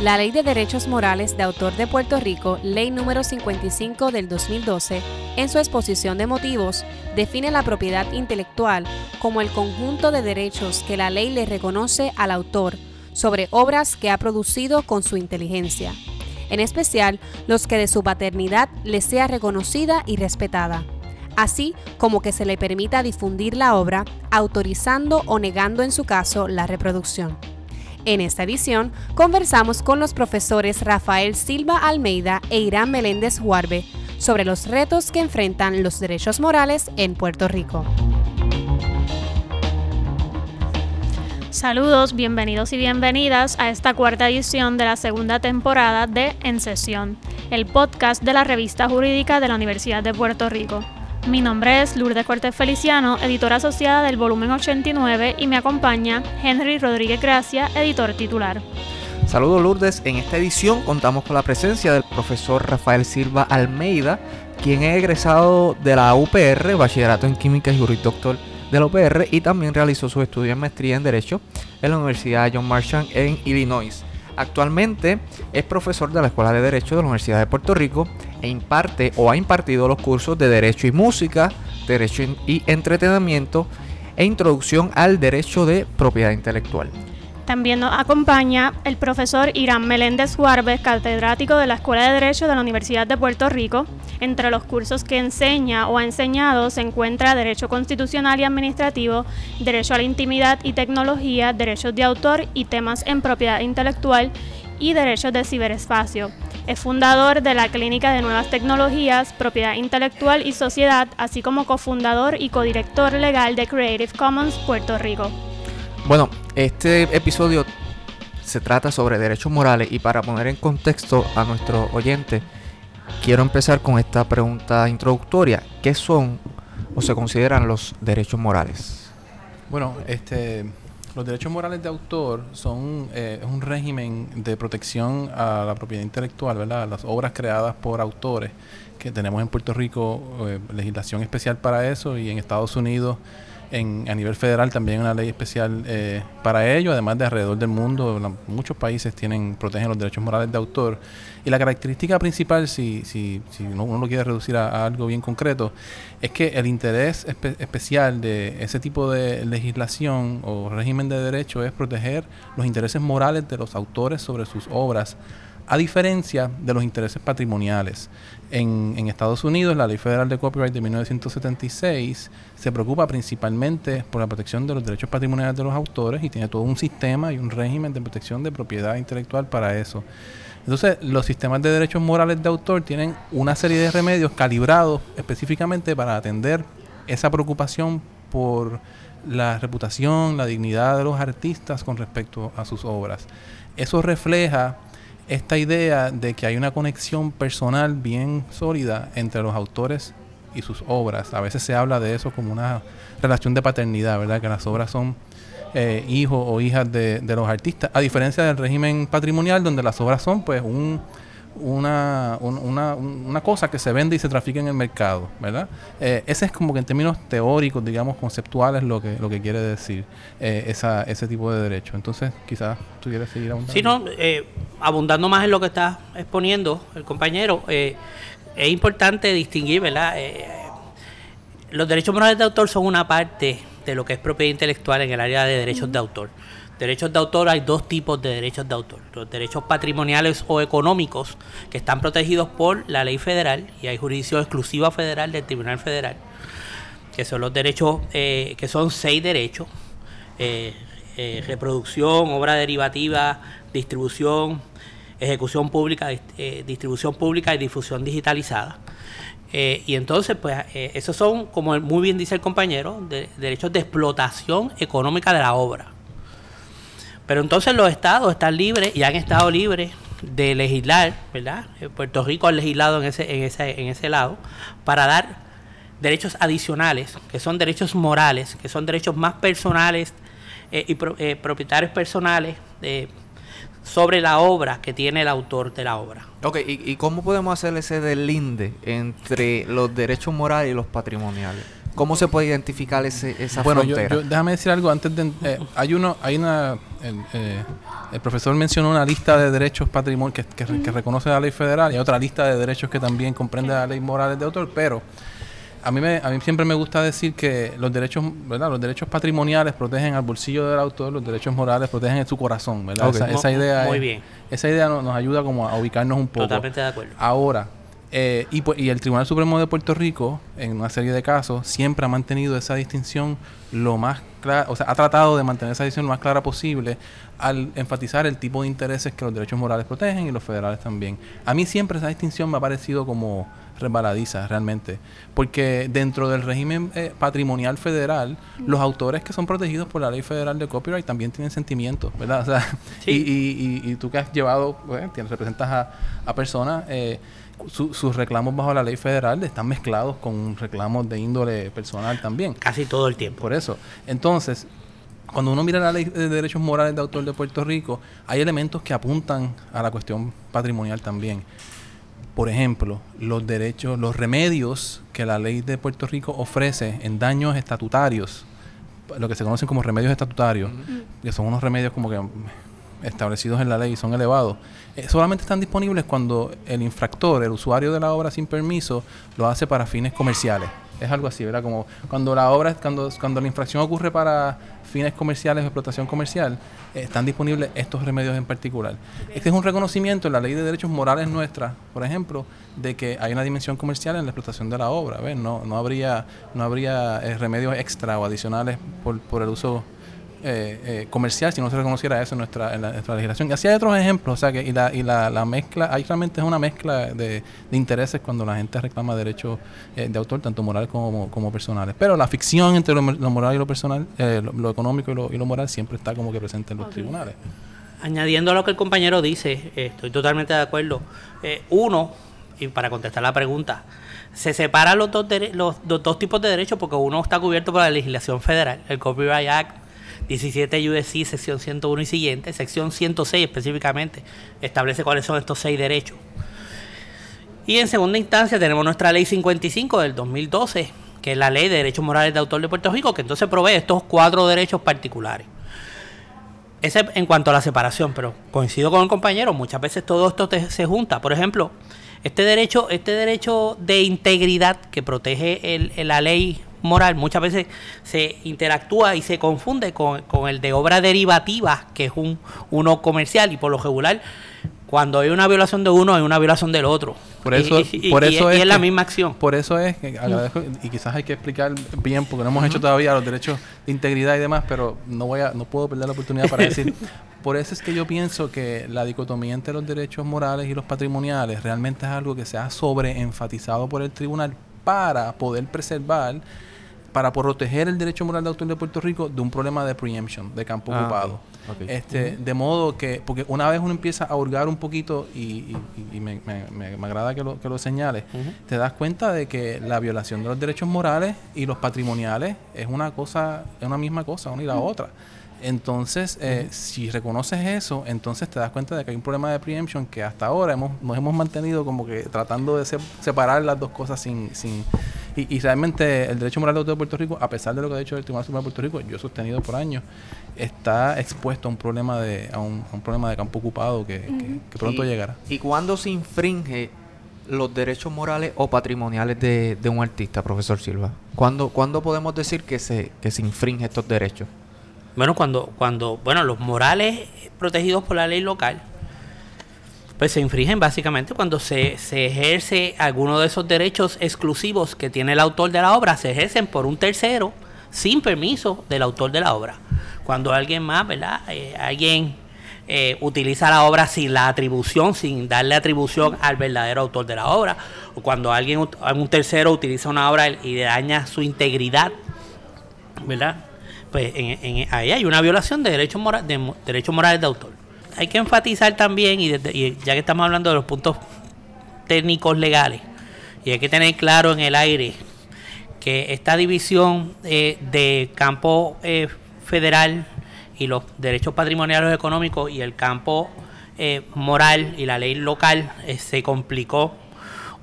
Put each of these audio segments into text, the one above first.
La Ley de Derechos Morales de Autor de Puerto Rico, Ley número 55 del 2012, en su exposición de motivos, define la propiedad intelectual como el conjunto de derechos que la ley le reconoce al autor sobre obras que ha producido con su inteligencia, en especial los que de su paternidad le sea reconocida y respetada, así como que se le permita difundir la obra, autorizando o negando en su caso la reproducción. En esta edición conversamos con los profesores Rafael Silva Almeida e Irán Meléndez Huarbe sobre los retos que enfrentan los derechos morales en Puerto Rico. Saludos, bienvenidos y bienvenidas a esta cuarta edición de la segunda temporada de En Sesión, el podcast de la revista jurídica de la Universidad de Puerto Rico. Mi nombre es Lourdes Cortés Feliciano, editora asociada del volumen 89 y me acompaña Henry Rodríguez Gracia, editor titular. Saludos Lourdes, en esta edición contamos con la presencia del profesor Rafael Silva Almeida, quien es egresado de la UPR, Bachillerato en Química y Jurisdoctor de la UPR y también realizó su estudio en maestría en Derecho en la Universidad John Marshall en Illinois. Actualmente es profesor de la Escuela de Derecho de la Universidad de Puerto Rico e imparte o ha impartido los cursos de Derecho y Música, Derecho y Entretenimiento e Introducción al Derecho de Propiedad Intelectual. También nos acompaña el profesor Irán Meléndez Juárez, catedrático de la Escuela de Derecho de la Universidad de Puerto Rico. Entre los cursos que enseña o ha enseñado se encuentra Derecho Constitucional y Administrativo, Derecho a la Intimidad y Tecnología, Derechos de Autor y temas en propiedad intelectual y Derechos de Ciberespacio. Es fundador de la Clínica de Nuevas Tecnologías, Propiedad Intelectual y Sociedad, así como cofundador y codirector legal de Creative Commons Puerto Rico. Bueno, este episodio se trata sobre derechos morales y para poner en contexto a nuestro oyente, quiero empezar con esta pregunta introductoria. ¿Qué son o se consideran los derechos morales? Bueno, este, los derechos morales de autor son eh, un régimen de protección a la propiedad intelectual, ¿verdad? Las obras creadas por autores, que tenemos en Puerto Rico eh, legislación especial para eso y en Estados Unidos en, a nivel federal también una ley especial eh, para ello, además de alrededor del mundo, muchos países tienen protegen los derechos morales de autor. Y la característica principal, si, si, si uno, lo quiere reducir a, algo bien concreto, es que el interés especial de ese tipo de legislación o régimen de derecho es proteger los intereses morales de los autores sobre sus obras a diferencia de los intereses patrimoniales. En, Estados Unidos, la Ley Federal de Copyright de 1976 se preocupa principalmente por la protección de los derechos patrimoniales de los autores y tiene todo un sistema y un régimen de protección de propiedad intelectual para eso. Entonces, los sistemas de derechos morales de autor tienen una serie de remedios calibrados específicamente para atender esa preocupación por la reputación, la dignidad de los artistas con respecto a sus obras. Eso refleja esta idea de que hay una conexión personal bien sólida entre los autores y sus obras. A veces se habla de eso como una relación de paternidad, ¿verdad? Que las obras son eh, hijos o hijas de, de, los artistas, a diferencia del régimen patrimonial donde las obras son pues un una, una, una, cosa que se vende y se trafica en el mercado, ¿verdad? Eh, ese es como que en términos teóricos, digamos, conceptuales, lo que, lo que quiere decir eh, esa, ese tipo de derecho. Entonces, quizás tú quieres seguir abundando. Sí, no, eh, abundando más en lo que está exponiendo el compañero, es importante distinguir, ¿verdad? los derechos morales de autor son una parte de lo que es propiedad intelectual en el área de derechos de autor derechos de autor hay dos tipos de derechos de autor. Los derechos patrimoniales o económicos que están protegidos por la ley federal y hay jurisdicción exclusiva federal del Tribunal Federal, que son los derechos, eh, que son seis derechos. Eh, eh, reproducción, obra derivativa, distribución, ejecución pública, distribución pública y difusión digitalizada. y entonces, pues, esos son, como muy bien dice el compañero, derechos de explotación económica de la obra. Pero entonces los estados están libres y han estado libres de legislar, ¿verdad? Eh, Puerto Rico ha legislado en ese, en ese, en ese lado para dar derechos adicionales, que son derechos morales, que son derechos más personales eh, y eh, propietarios personales sobre la obra que tiene el autor de la obra. Ok, ¿y, cómo podemos hacer ese delinde entre los derechos morales y los patrimoniales? ¿Cómo se puede identificar ese, esa bueno, frontera? Yo, déjame decir algo antes de... Eh, hay uno, hay una... El, eh, el, profesor mencionó una lista de derechos patrimoniales que, que, que, reconoce la ley federal y otra lista de derechos que también comprende la ley morales de autor, pero a mí, me, a mí siempre me gusta decir que los derechos, ¿verdad? Los derechos patrimoniales protegen al bolsillo del autor, los derechos morales protegen su corazón, ¿verdad? Okay. Esa, esa, idea Muy es, bien. Esa idea nos, nos, ayuda como a ubicarnos un poco. Totalmente de acuerdo. Ahora, eh, y, pues, y el Tribunal Supremo de Puerto Rico, en una serie de casos, siempre ha mantenido esa distinción lo más clara, o sea, ha tratado de mantener esa distinción lo más clara posible al enfatizar el tipo de intereses que los derechos morales protegen y los federales también. A mí siempre esa distinción me ha parecido como resbaladiza realmente, porque dentro del régimen eh, patrimonial federal, los autores que son protegidos por la ley federal de copyright también tienen sentimientos, ¿verdad? O sea, sí. y, y, y, y, tú que has llevado, bueno, tienes, representas a, a personas, eh, su, sus reclamos bajo la ley federal están mezclados con reclamos de índole personal también. Casi todo el tiempo. Por eso. Entonces, cuando uno mira la ley de derechos morales de autor de Puerto Rico, hay elementos que apuntan a la cuestión patrimonial también. Por ejemplo, los derechos, los remedios que la ley de Puerto Rico ofrece en daños estatutarios, lo que se conocen como remedios estatutarios, uh -huh. que son unos remedios como que establecidos en la ley y son elevados, eh, solamente están disponibles cuando el infractor, el usuario de la obra sin permiso, lo hace para fines comerciales. Es algo así, ¿verdad? Como cuando la obra, cuando, cuando la infracción ocurre para fines comerciales o explotación comercial, eh, están disponibles estos remedios en particular. Este es un reconocimiento en la ley de derechos morales nuestra, por ejemplo, de que hay una dimensión comercial en la explotación de la obra. ¿ves? No, no habría, no habría eh, remedios extra o adicionales por, por el uso eh, eh, comercial si no se reconociera eso en nuestra, en, la, en nuestra legislación. Y así hay otros ejemplos, o sea que y la, y la, la mezcla, hay realmente es una mezcla de, de intereses cuando la gente reclama derechos eh, de autor, tanto morales como, como personales. Pero la ficción entre lo, lo moral y lo personal, eh, lo, lo, económico y lo, y lo moral siempre está como que presente en los okay. tribunales. Añadiendo a lo que el compañero dice, estoy totalmente de acuerdo. uno, y para contestar la pregunta, se separan los dos, los, los dos tipos de derechos porque uno está cubierto por la legislación federal, el Copyright Act 17 USC, sección 101 y siguiente, sección 106 específicamente, establece cuáles son estos seis derechos. Y en segunda instancia tenemos nuestra ley 55 del 2012, que es la ley de derechos morales de autor de Puerto Rico, que entonces provee estos cuatro derechos particulares. Ese en cuanto a la separación, pero coincido con el compañero, muchas veces todo esto se junta. Por ejemplo, este derecho, este derecho de integridad que protege la ley moral muchas veces se interactúa y se confunde con, con, el de obra derivativa, que es un uno comercial, y por lo regular, cuando hay una violación de uno, hay una violación del otro. Por eso, y, por y, eso y, es, es la que, misma acción. Por eso es que agradezco, y quizás hay que explicar bien, porque no hemos uh -huh. hecho todavía los derechos de integridad y demás, pero no voy a, no puedo perder la oportunidad para decir. por eso es que yo pienso que la dicotomía entre los derechos morales y los patrimoniales realmente es algo que se ha sobreenfatizado por el tribunal para poder preservar para proteger el derecho moral de autor de Puerto Rico de un problema de preemption, de campo ah, ocupado. Okay. Okay. Este, uh -huh. De modo que, porque una vez uno empieza a hurgar un poquito, y, y, y me, me, me, agrada que lo, que lo señales, uh -huh. te das cuenta de que la violación de los derechos morales y los patrimoniales es una cosa, es una misma cosa, una y la uh -huh. otra. Entonces, eh, uh -huh. si reconoces eso, entonces te das cuenta de que hay un problema de preemption que hasta ahora hemos, nos hemos mantenido como que tratando de se separar las dos cosas sin... sin y, y, realmente el derecho moral de autor de Puerto Rico, a pesar de lo que ha dicho el Tribunal Supremo de Puerto Rico, yo he sostenido por años, está expuesto a un problema de, a un, a un problema de campo ocupado que, uh -huh. que, que pronto y, llegará. ¿Y cuándo se infringe los derechos morales o patrimoniales de, de un artista, profesor Silva? ¿Cuándo, ¿Cuándo podemos decir que se, que se infringe estos derechos? Bueno, cuando, cuando, bueno, los morales protegidos por la ley local, pues se infringen básicamente cuando se, se ejerce alguno de esos derechos exclusivos que tiene el autor de la obra, se ejercen por un tercero sin permiso del autor de la obra. Cuando alguien más, ¿verdad? Eh, alguien eh, utiliza la obra sin la atribución, sin darle atribución al verdadero autor de la obra, o cuando alguien, un tercero utiliza una obra y daña su integridad, ¿verdad? Pues en, en, ahí hay una violación de derechos, mora, de derechos morales de autor. Hay que enfatizar también, y, desde, y, ya que estamos hablando de los puntos técnicos legales, y hay que tener claro en el aire que esta división eh, de campo eh, federal y los derechos patrimoniales económicos y el campo eh, moral y la ley local se complicó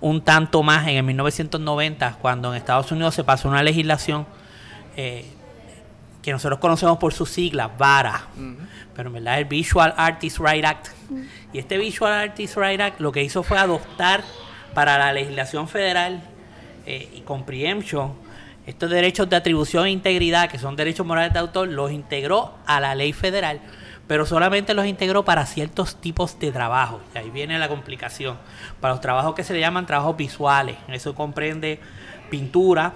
un tanto más en el 1990, cuando en Estados Unidos se pasó una legislación que nosotros conocemos por sus siglas, VARA, pero en verdad es el Visual Artists Right Act. Y este Visual Artists Right Act lo que hizo fue adoptar para la legislación federal eh, y con preemption estos derechos de atribución e integridad, que son derechos morales de autor, los integró a la ley federal, pero solamente los integró para ciertos tipos de trabajo. Y ahí viene la complicación. Para los trabajos que se le llaman trabajos visuales, eso comprende pintura,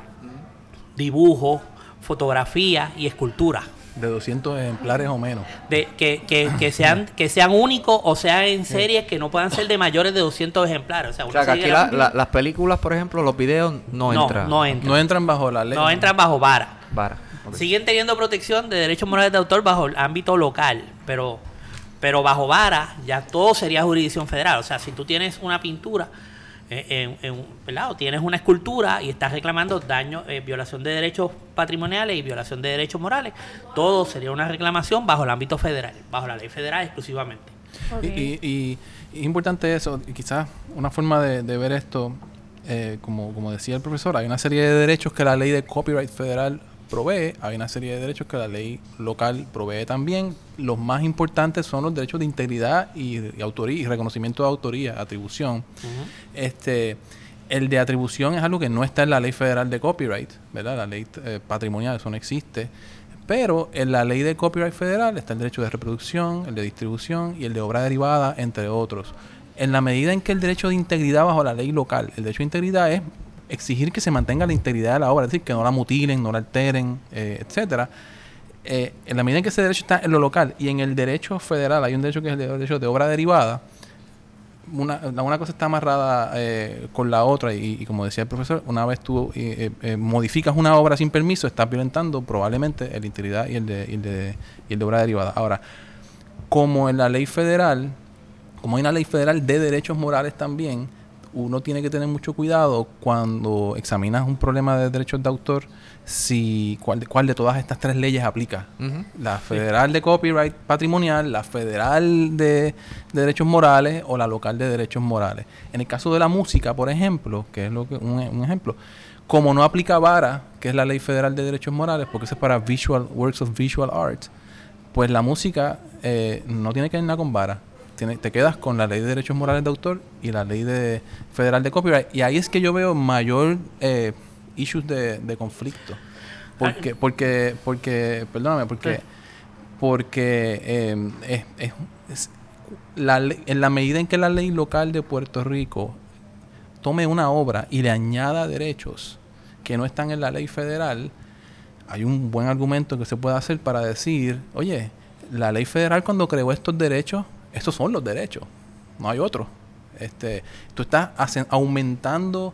dibujo, fotografía y escultura. De 200 ejemplares o menos. De, que, que, que sean que sean únicos o sean en series que no puedan ser de mayores de 200 ejemplares. O sea, O una sea, que aquí la- la- las películas, por ejemplo, los videos no, no, entran. no entran. No entran bajo la ley. No entran bajo vara. Vara. Ok. Siguen teniendo protección de derechos morales de autor bajo el ámbito local, pero, pero bajo vara ya todo sería jurisdicción federal. O sea, si tú tienes una pintura en, en- ¿verdad? o tienes una escultura y estás reclamando daño, eh, violación de derechos patrimoniales y violación de derechos morales, todo sería una reclamación bajo el ámbito federal, bajo la ley federal exclusivamente. Ok. Y, y- y- y es importante eso, y quizás una forma de, de ver esto, eh, como, como decía el profesor, hay una serie de derechos que la ley de copyright federal provee, hay una serie de derechos que la ley local provee también. Los más importantes son los derechos de integridad y, y autoría y reconocimiento de autoría, atribución. Este, el de atribución es algo que no está en la ley federal de copyright, ¿verdad? La ley eh, patrimonial, eso no existe. Pero en la ley de copyright federal está el derecho de reproducción, el de distribución y el de obra derivada, entre otros. En la medida en que el derecho de integridad bajo la ley local, el derecho de integridad es exigir que se mantenga la integridad de la obra, es decir, que no la mutilen, no la alteren, eh, etcétera. Eh, en la medida en que ese derecho está en lo local y en el derecho federal hay un derecho que es el derecho de obra derivada, una, una cosa está amarrada eh, con la otra y, y como decía el profesor, una vez tú eh, modificas una obra sin permiso, estás violentando probablemente el integridad y el de, y el de, y el de obra derivada. Ahora, como en la ley federal, como hay una ley federal de derechos morales también, uno tiene que tener mucho cuidado cuando examinas un problema de derechos de autor, si cuál, de- cuál de todas estas tres leyes aplica. La federal de copyright patrimonial, la federal de, de derechos morales o la local de derechos morales. En el caso de la música, por ejemplo, que es lo que, un, un ejemplo, como no aplica VARA, que es la ley federal de derechos morales, porque eso es para visual works of visual art, pues la música eh, no tiene que ver nada con VARA. Tiene- te quedas con la ley de derechos morales de autor y la ley de federal de copyright. Y ahí es que yo veo mayor eh, issues de, de conflicto. Porque, porque, porque, perdóname, porque, porque eh, es, es- es- la en la medida en que la ley local de Puerto Rico tome una obra y le añada derechos que no están en la ley federal, hay un buen argumento que se puede hacer para decir, oye, la ley federal cuando creó estos derechos, estos son los derechos, no hay otro. Este, tú estás hacen- aumentando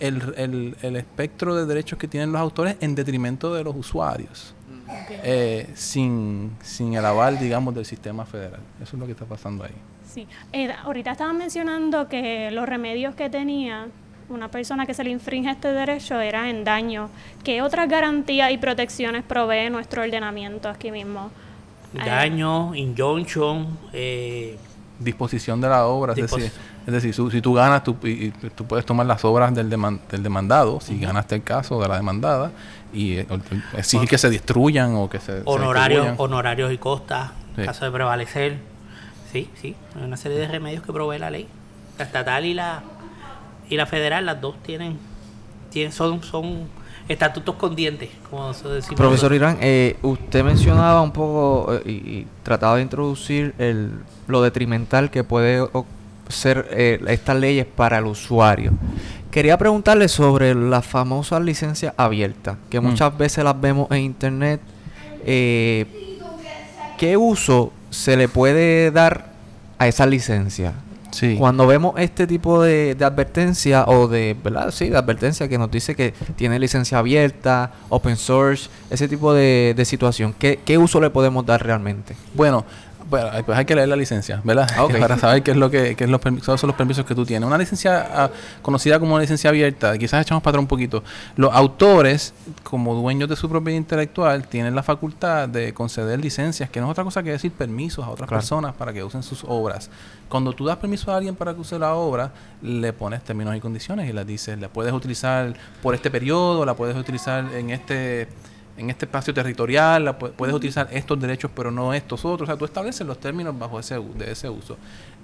el, el- el espectro de derechos que tienen los autores en detrimento de los usuarios, eh, sin, sin el aval, digamos, del sistema federal. Eso es lo que está pasando ahí. Sí. Eh, ahorita estaban mencionando que los remedios que tenía una persona que se le infringe este derecho era en daño. ¿Qué otras garantías y protecciones provee nuestro ordenamiento aquí mismo? Daño, injunction, eh, disposición de la obra. Es decir, es decir su- si tú ganas, tú, y- tú puedes tomar las obras del, deman- del demandado, si ganaste el caso de la demandada, y eh, exigir que se destruyan o que se, se honorarios, honorarios y costas, Sí. en caso de prevalecer. Sí, sí, hay una serie de remedios que provee la ley. La estatal y la y la federal, las dos tienen, tienen son, son estatutos con dientes, como se decimos. Profesor Irán, eh, usted mencionaba un poco eh, y, y trataba de introducir el, lo detrimental que puede ser eh, estas leyes para el usuario. Quería preguntarle sobre las famosas licencias abiertas, que Mm. muchas veces las vemos en internet. Eh, ¿Qué uso se le puede dar a esa licencia? Sí. Cuando vemos este tipo de, de advertencia o de, ¿verdad? Sí, de advertencia que nos dice que tiene licencia abierta, open source, ese tipo de, de situación, ¿qué, qué uso le podemos dar realmente? Bueno, Ahí, pues hay que leer la licencia, ¿verdad? Ah. Para saber qué es lo que, qué es los permisos, son los permisos que tú tienes. Una licencia ah, conocida como una licencia abierta, quizás echamos para atrás un poquito. Los autores, como dueños de su propiedad intelectual, tienen la facultad de conceder licencias, que no es otra cosa que decir permisos a otras Claro. personas para que usen sus obras. Cuando tú das permiso a alguien para que use la obra, le pones términos y condiciones y le dices, la puedes utilizar por este periodo, la puedes utilizar en este en este espacio territorial, puedes utilizar estos derechos pero no estos otros. O sea, tú estableces los términos bajo ese, de ese uso.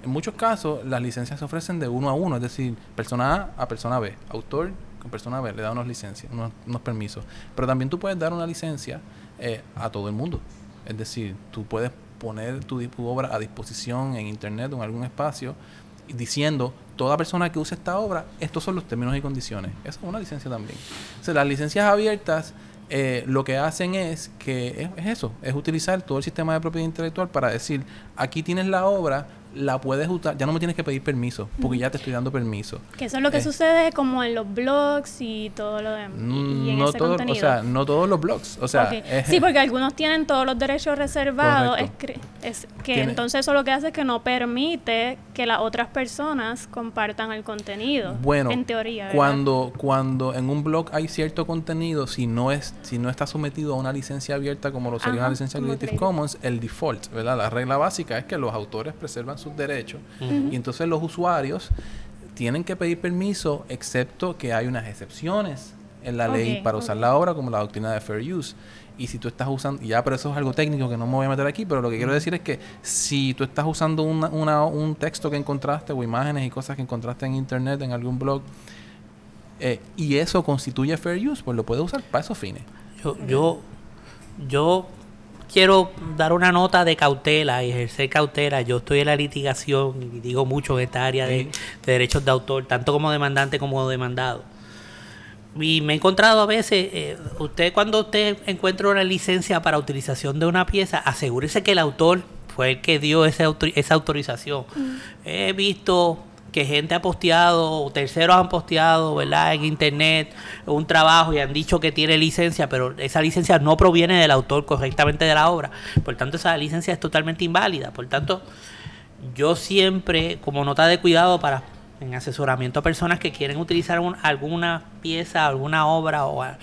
En muchos casos, las licencias se ofrecen de uno a uno, es decir, persona A a persona B. Autor con persona B le da unas licencias, unos, permisos. Pero también tú puedes dar una licencia eh, a todo el mundo. Es decir, tú puedes poner tu, obra a disposición en internet o en algún espacio diciendo toda persona que use esta obra, estos son los términos y condiciones. Eso es una licencia también. O sea, las licencias abiertas eh, lo que hacen es que es, es eso, es utilizar todo el sistema de propiedad intelectual para decir, aquí tienes la obra, la puedes usar, ya no me tienes que pedir permiso, porque ya te estoy dando permiso. Que eso es lo que Eh. sucede como en los blogs y todo lo demás. Y, y en no ese todo, o sea, no todos los blogs, o sea, sí, porque algunos tienen todos los derechos reservados. Es, que Tiene- entonces eso lo que hace es que no permite que las otras personas compartan el contenido. Bueno, en teoría. ¿verdad? cuando cuando en un blog hay cierto contenido, si no es si no está sometido a una licencia abierta como lo sería Ajá, una licencia Creative. Commons, el default, ¿verdad? La regla básica es que los autores preservan sus derechos y entonces los usuarios tienen que pedir permiso excepto que hay unas excepciones en la ley para usar la obra como la doctrina de fair use. Y si tú estás usando, ya, pero eso es algo técnico que no me voy a meter aquí, pero lo que quiero decir es que si tú estás usando una, una- un texto que encontraste o imágenes y cosas que encontraste en internet, en algún blog, eh, y eso constituye fair use, pues lo puedes usar para esos fines. Yo, yo, yo quiero dar una nota de cautela y ejercer cautela. Yo estoy en la litigación y digo mucho en esta área de, de derechos de autor, tanto como demandante como demandado. Y me he encontrado a veces, eh, usted cuando usted encuentra una licencia para utilización de una pieza, asegúrese que el autor fue el que dio ese autor- esa autorización. He visto que gente ha posteado, o terceros han posteado, ¿verdad? En internet un trabajo y han dicho que tiene licencia, pero esa licencia no proviene del autor correctamente de la obra. Por tanto, esa licencia es totalmente inválida. Por tanto, yo siempre, como nota de cuidado para en asesoramiento a personas que quieren utilizar un- alguna pieza, alguna obra o a-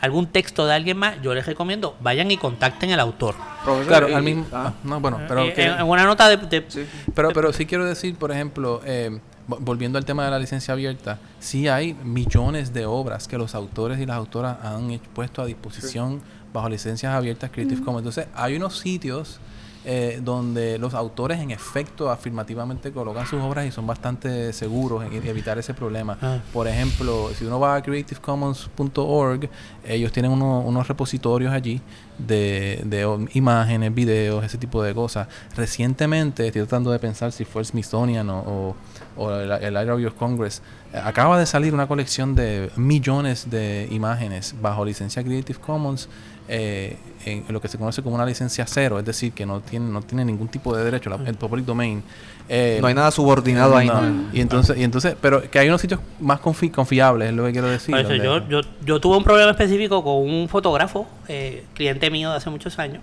algún texto de alguien más, yo les recomiendo vayan y contacten al autor. Profesor, Claro, y- al mismo. ah, ah, no, bueno, pero Eh, que- en, en una nota de, de- sí. Pero, pero sí quiero decir, por ejemplo, eh, volviendo al tema de la licencia abierta, sí hay millones de obras que los autores y las autoras han puesto a disposición bajo licencias abiertas Creative Commons. Entonces, hay unos sitios eh, donde los autores en efecto afirmativamente colocan sus obras y son bastante seguros en evitar ese problema. Ah. Por ejemplo, si uno va a creativecommons.org, ellos tienen uno- unos repositorios allí de, de imágenes, videos, ese tipo de cosas. Recientemente, estoy tratando de pensar si fue el Smithsonian o, o- o el, el Library of Congress, eh, acaba de salir una colección de millones de imágenes bajo licencia Creative Commons. eh, en lo que se conoce como una licencia cero, es decir, que no tiene, no tiene ningún tipo de derecho, la- el public domain. Eh, No hay nada subordinado ahí. Y entonces, y entonces, pero que hay unos sitios más confi- confiables, es lo que quiero decir. Eso yo, yo, yo tuve un problema específico con un fotógrafo, eh, cliente mío de hace muchos años,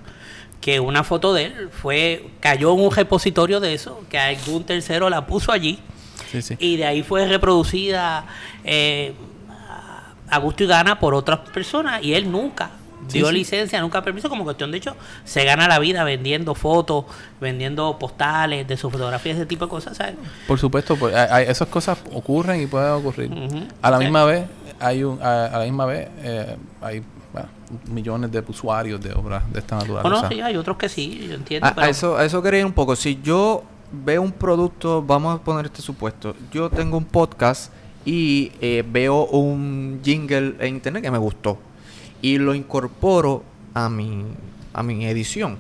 que una foto de él fue cayó en un repositorio de eso, que algún tercero la puso allí Sí, sí. y de ahí fue reproducida eh, a gusto y gana por otras personas y él nunca dio sí. licencia, nunca permiso, como cuestión de hecho, se gana la vida vendiendo fotos, vendiendo postales de su fotografía, ese tipo de cosas, ¿sabes? Por supuesto, pues, hay- hay- esas cosas ocurren y pueden ocurrir. A la Sí. misma vez, hay un, a, a la misma vez, eh, hay bueno, millones de usuarios de obras de esta naturaleza. no, sí, hay otros que sí, yo entiendo. A, a pero- eso, a eso quería ir un poco. Si yo veo un producto, vamos a poner este supuesto. Yo tengo un podcast y eh, veo un jingle en internet que me gustó. Y lo incorporo a mi, a mi edición.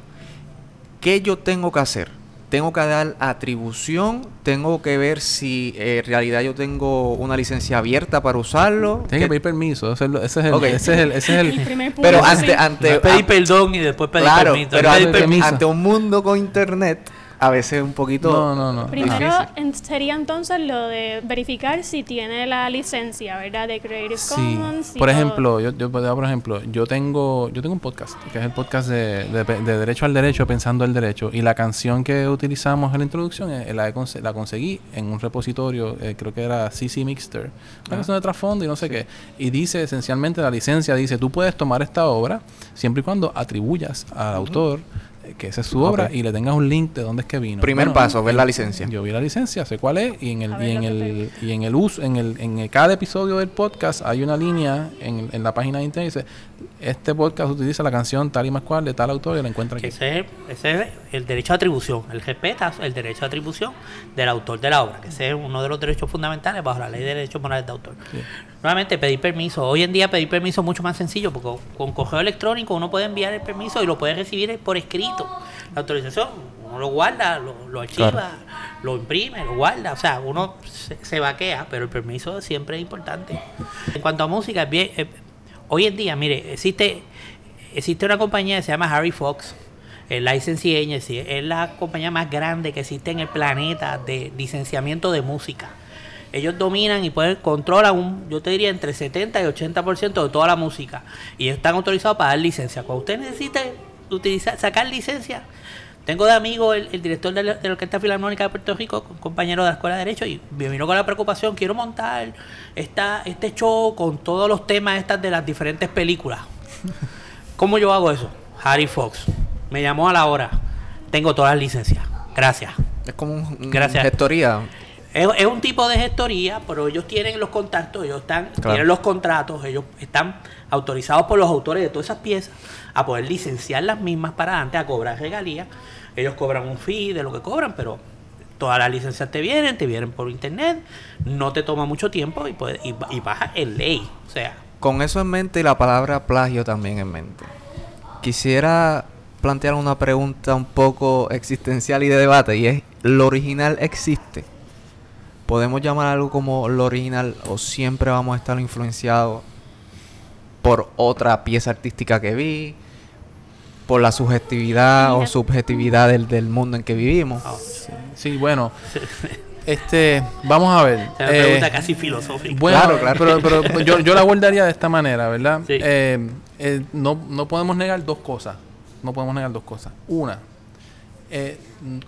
¿Qué yo tengo que hacer? Tengo que dar atribución, tengo que ver si eh, en realidad yo tengo una licencia abierta para usarlo. Tienes que ¿Qué- pedir permiso, ese es, el, ese es el, ese es el- El primer punto, Pero sí. ante, ante, pedir perdón y después pedir claro, permiso. pero Pedir ante, permiso. ante un mundo con internet, a veces un poquito... No, no, no. Primero en- sería entonces lo de verificar si tiene la licencia, ¿verdad? De Creative Sí. Commons. y Por todo. ejemplo, yo, yo por ejemplo, yo tengo, yo tengo un podcast, que es el podcast de, de- de Derecho al Derecho, Pensando el Derecho, y la canción que utilizamos en la introducción eh, la, conse- la conseguí en un repositorio, eh, creo que era CC Mixter, una canción de trasfondo y no sé qué, y dice esencialmente la licencia, dice, tú puedes tomar esta obra siempre y cuando atribuyas al autor que esa es su obra y le tengas un link de dónde es que vino. Primer paso, ver la licencia. Yo vi la licencia, sé cuál es, y en el, A y en el, y en el uso, en el, en el- cada episodio del podcast hay una línea en, en la página de internet que dice este podcast utiliza la canción tal y más cual de tal autor y la encuentra Que aquí. ese, es, ese es el derecho de atribución. Él respeta el derecho de atribución del autor de la obra, que ese es uno de los derechos fundamentales bajo la ley de derechos morales de autor. Sí. Nuevamente, pedir permiso. Hoy en día pedir permiso es mucho más sencillo porque con correo electrónico uno puede enviar el permiso y lo puede recibir por escrito. La autorización, uno lo guarda, lo, lo archiva, Claro. lo imprime, lo guarda. O sea, uno se, se vaquea, pero el permiso siempre es importante. En cuanto a música, bien, eh, hoy en día, mire, existe, existe una compañía que se llama Harry Fox. El Licensing Agency es la compañía más grande que existe en el planeta de licenciamiento de música. Ellos dominan y pueden controlan un, yo te diría entre 70 y 80% de toda la música. Y están autorizados para dar licencia. Cuando usted necesite utilizar, sacar licencia, tengo de amigo el, el director de la, de la Orquesta Filarmónica de Puerto Rico, un compañero de la Escuela de Derecho, y me vino con la preocupación, quiero montar esta, este show con todos los temas estas de las diferentes películas. ¿Cómo yo hago eso? Harry Fox. Me llamó a la hora. Tengo todas las licencias. Gracias. Es como un, un- Gracias. gestoría. Es, es un tipo de gestoría, pero ellos tienen los contactos, ellos están, Claro. tienen los contratos, ellos están autorizados por los autores de todas esas piezas a poder licenciar las mismas para antes, a cobrar regalías. Ellos cobran un fee de lo que cobran, pero todas las licencias te vienen, te vienen por internet, no te toma mucho tiempo y, puede, y, y baja en ley. O sea, Con eso en mente y la palabra plagio también en mente. Quisiera plantear una pregunta un poco existencial y de debate y es, ¿lo original existe? ¿Podemos llamar algo como lo original o siempre vamos a estar influenciados por otra pieza artística que vi? ¿Por la subjetividad o subjetividad del, del mundo en que vivimos? ah, Sí, bueno, este, vamos a ver. es una eh, pregunta casi filosófica. Bueno, Claro, claro. Pero, pero yo, yo la abordaría de esta manera, ¿verdad? Sí. Eh, eh, no, no podemos negar dos cosas. No podemos negar dos cosas. Una, eh,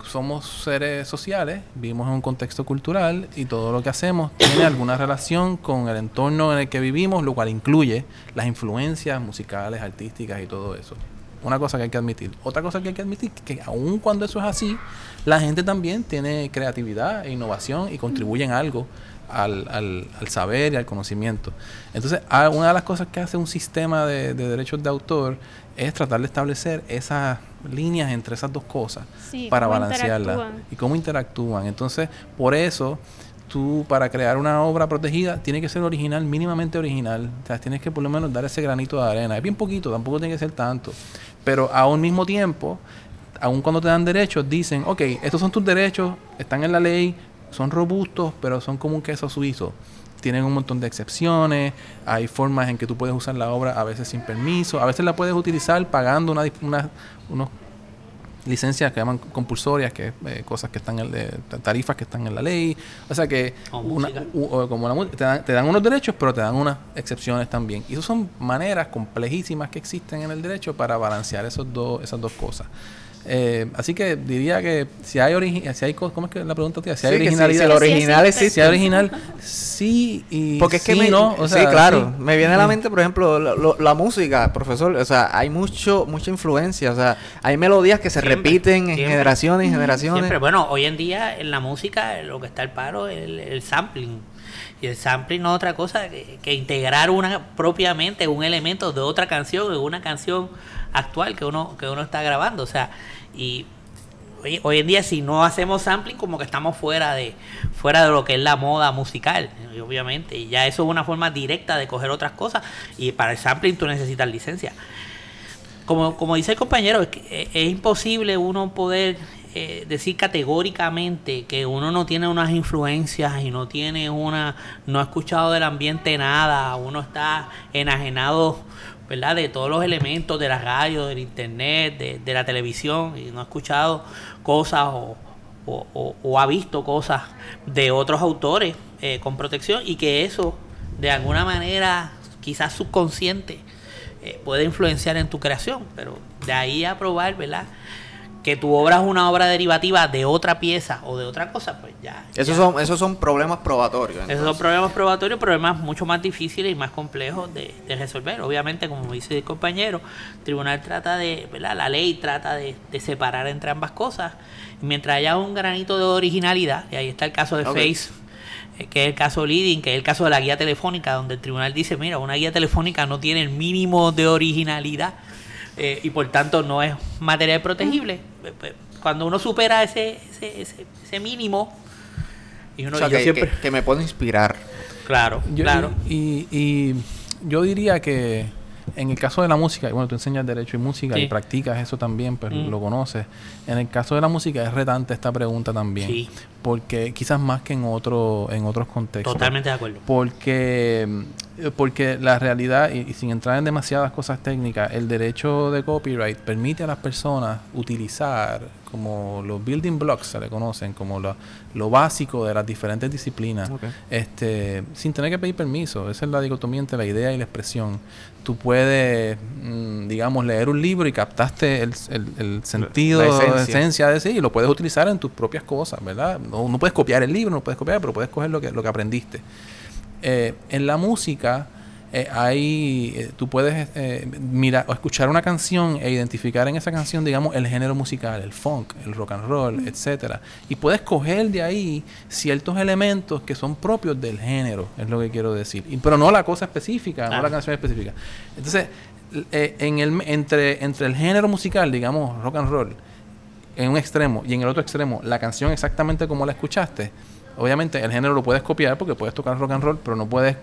somos seres sociales, vivimos en un contexto cultural y todo lo que hacemos tiene alguna relación con el entorno en el que vivimos, lo cual incluye las influencias musicales, artísticas y todo eso. Una cosa que hay que admitir. Otra cosa que hay que admitir, que aun cuando eso es así, la gente también tiene creatividad e innovación y contribuyen algo al, al, al saber y al conocimiento. Entonces, una de las cosas que hace un sistema de, de derechos de autor es tratar de establecer esas líneas entre esas dos cosas Sí, para balancearlas y cómo interactúan. Entonces, por eso, tú para crear una obra protegida tiene que ser original, mínimamente original. O sea, tienes que por lo menos dar ese granito de arena. Es bien poquito, tampoco tiene que ser tanto. Pero a un mismo tiempo, aun cuando te dan derechos, dicen, ok, estos son tus derechos, están en la ley, son robustos, pero son como un queso suizo. Tienen un montón de excepciones, hay formas en que tú puedes usar la obra a veces sin permiso, a veces la puedes utilizar pagando una, una- unos licencias que llaman compulsorias, que eh, cosas que están en de tarifas que están en la ley. O sea que Como una- u- como la te, dan, te dan unos derechos, pero te dan unas excepciones también. Y esas son maneras complejísimas que existen en el derecho para balancear esos dos, esas dos cosas. Eh, así que diría que si hay origi- si hay ¿cómo es que la pregunta tía? Si hay Sí, que si- originalidad, si lo original existe. si hay original, sí y Porque es que sí, me, no, o sea, sí, claro, sí. me viene a la mente, por ejemplo, lo- lo- la música, profesor, o sea, hay mucho mucha influencia, o sea, hay melodías que se Siempre, repiten en siempre. generaciones y generaciones. Siempre, bueno, hoy en día en la música lo que está el paro es el, el sampling. Y el sampling no es otra cosa que, que integrar una propiamente un elemento de otra canción en una canción actual que uno que uno está grabando. O sea, y hoy, en día si no hacemos sampling como que estamos fuera de fuera de lo que es la moda musical, obviamente. Y ya eso es una forma directa de coger otras cosas. Y para el sampling tú necesitas licencia como, como dice el compañero, es, eh, es imposible uno poder eh, decir categóricamente que uno no tiene unas influencias y no tiene una, no ha escuchado del ambiente nada, uno está enajenado ¿verdad? De todos los elementos de la radio, del internet, de, la televisión, y no ha escuchado cosas o, ha visto cosas de otros autores eh, con protección y que eso, de alguna manera, quizás subconsciente, eh, puede influenciar en tu creación, pero de ahí a probar, ¿verdad? Que tu obra es una obra derivativa de otra pieza o de otra cosa, pues ya. Esos, Son, esos son problemas probatorios. Esos son problemas probatorios, problemas mucho más difíciles y más complejos de, resolver. Obviamente, como dice el compañero, el tribunal trata de, ¿verdad? La ley trata de, separar entre ambas cosas. mientras haya un granito de originalidad, y ahí está el caso de Face, eh, que es el caso Leading, que es el caso de la guía telefónica, donde el tribunal dice, mira, una guía telefónica no tiene el mínimo de originalidad eh, y por tanto no es material protegible. Cuando uno supera ese, ese, ese, mínimo, y uno, que, siempre... que, me puede inspirar. Claro, claro. Y, y, yo diría que en el caso de la música, bueno, tú enseñas Derecho y Música y practicas eso también, pues lo conoces. En el caso de la música es retante esta pregunta también. Sí. Porque quizás más que en, otro, en otros contextos. Totalmente de acuerdo. Porque eh, porque la realidad, y, sin entrar en demasiadas cosas técnicas, el derecho de copyright permite a las personas utilizar como los building blocks, se le conocen, como lo, lo básico de las diferentes disciplinas, este, sin tener que pedir permiso. Esa es la dicotomía entre la idea y la expresión. Tú puedes, mm, digamos, leer un libro y captaste el, el, sentido, la esencia. esencia de ese y lo puedes utilizar en tus propias cosas, ¿verdad? No, no puedes copiar el libro, no puedes copiar, pero puedes coger lo que, lo que aprendiste. Eh, en la música, eh, hay, eh, tú puedes mirar o escuchar una canción e identificar en esa canción, digamos, el género musical, el funk, el rock and roll, etcétera. Y puedes coger de ahí ciertos elementos que son propios del género, es lo que quiero decir. pero no la cosa específica, no la canción específica. Entonces, en el, entre, entre el género musical, digamos, rock and roll, en un extremo y en el otro extremo, la canción exactamente como la escuchaste, Obviamente el género lo puedes copiar porque puedes tocar rock and roll, pero no puedes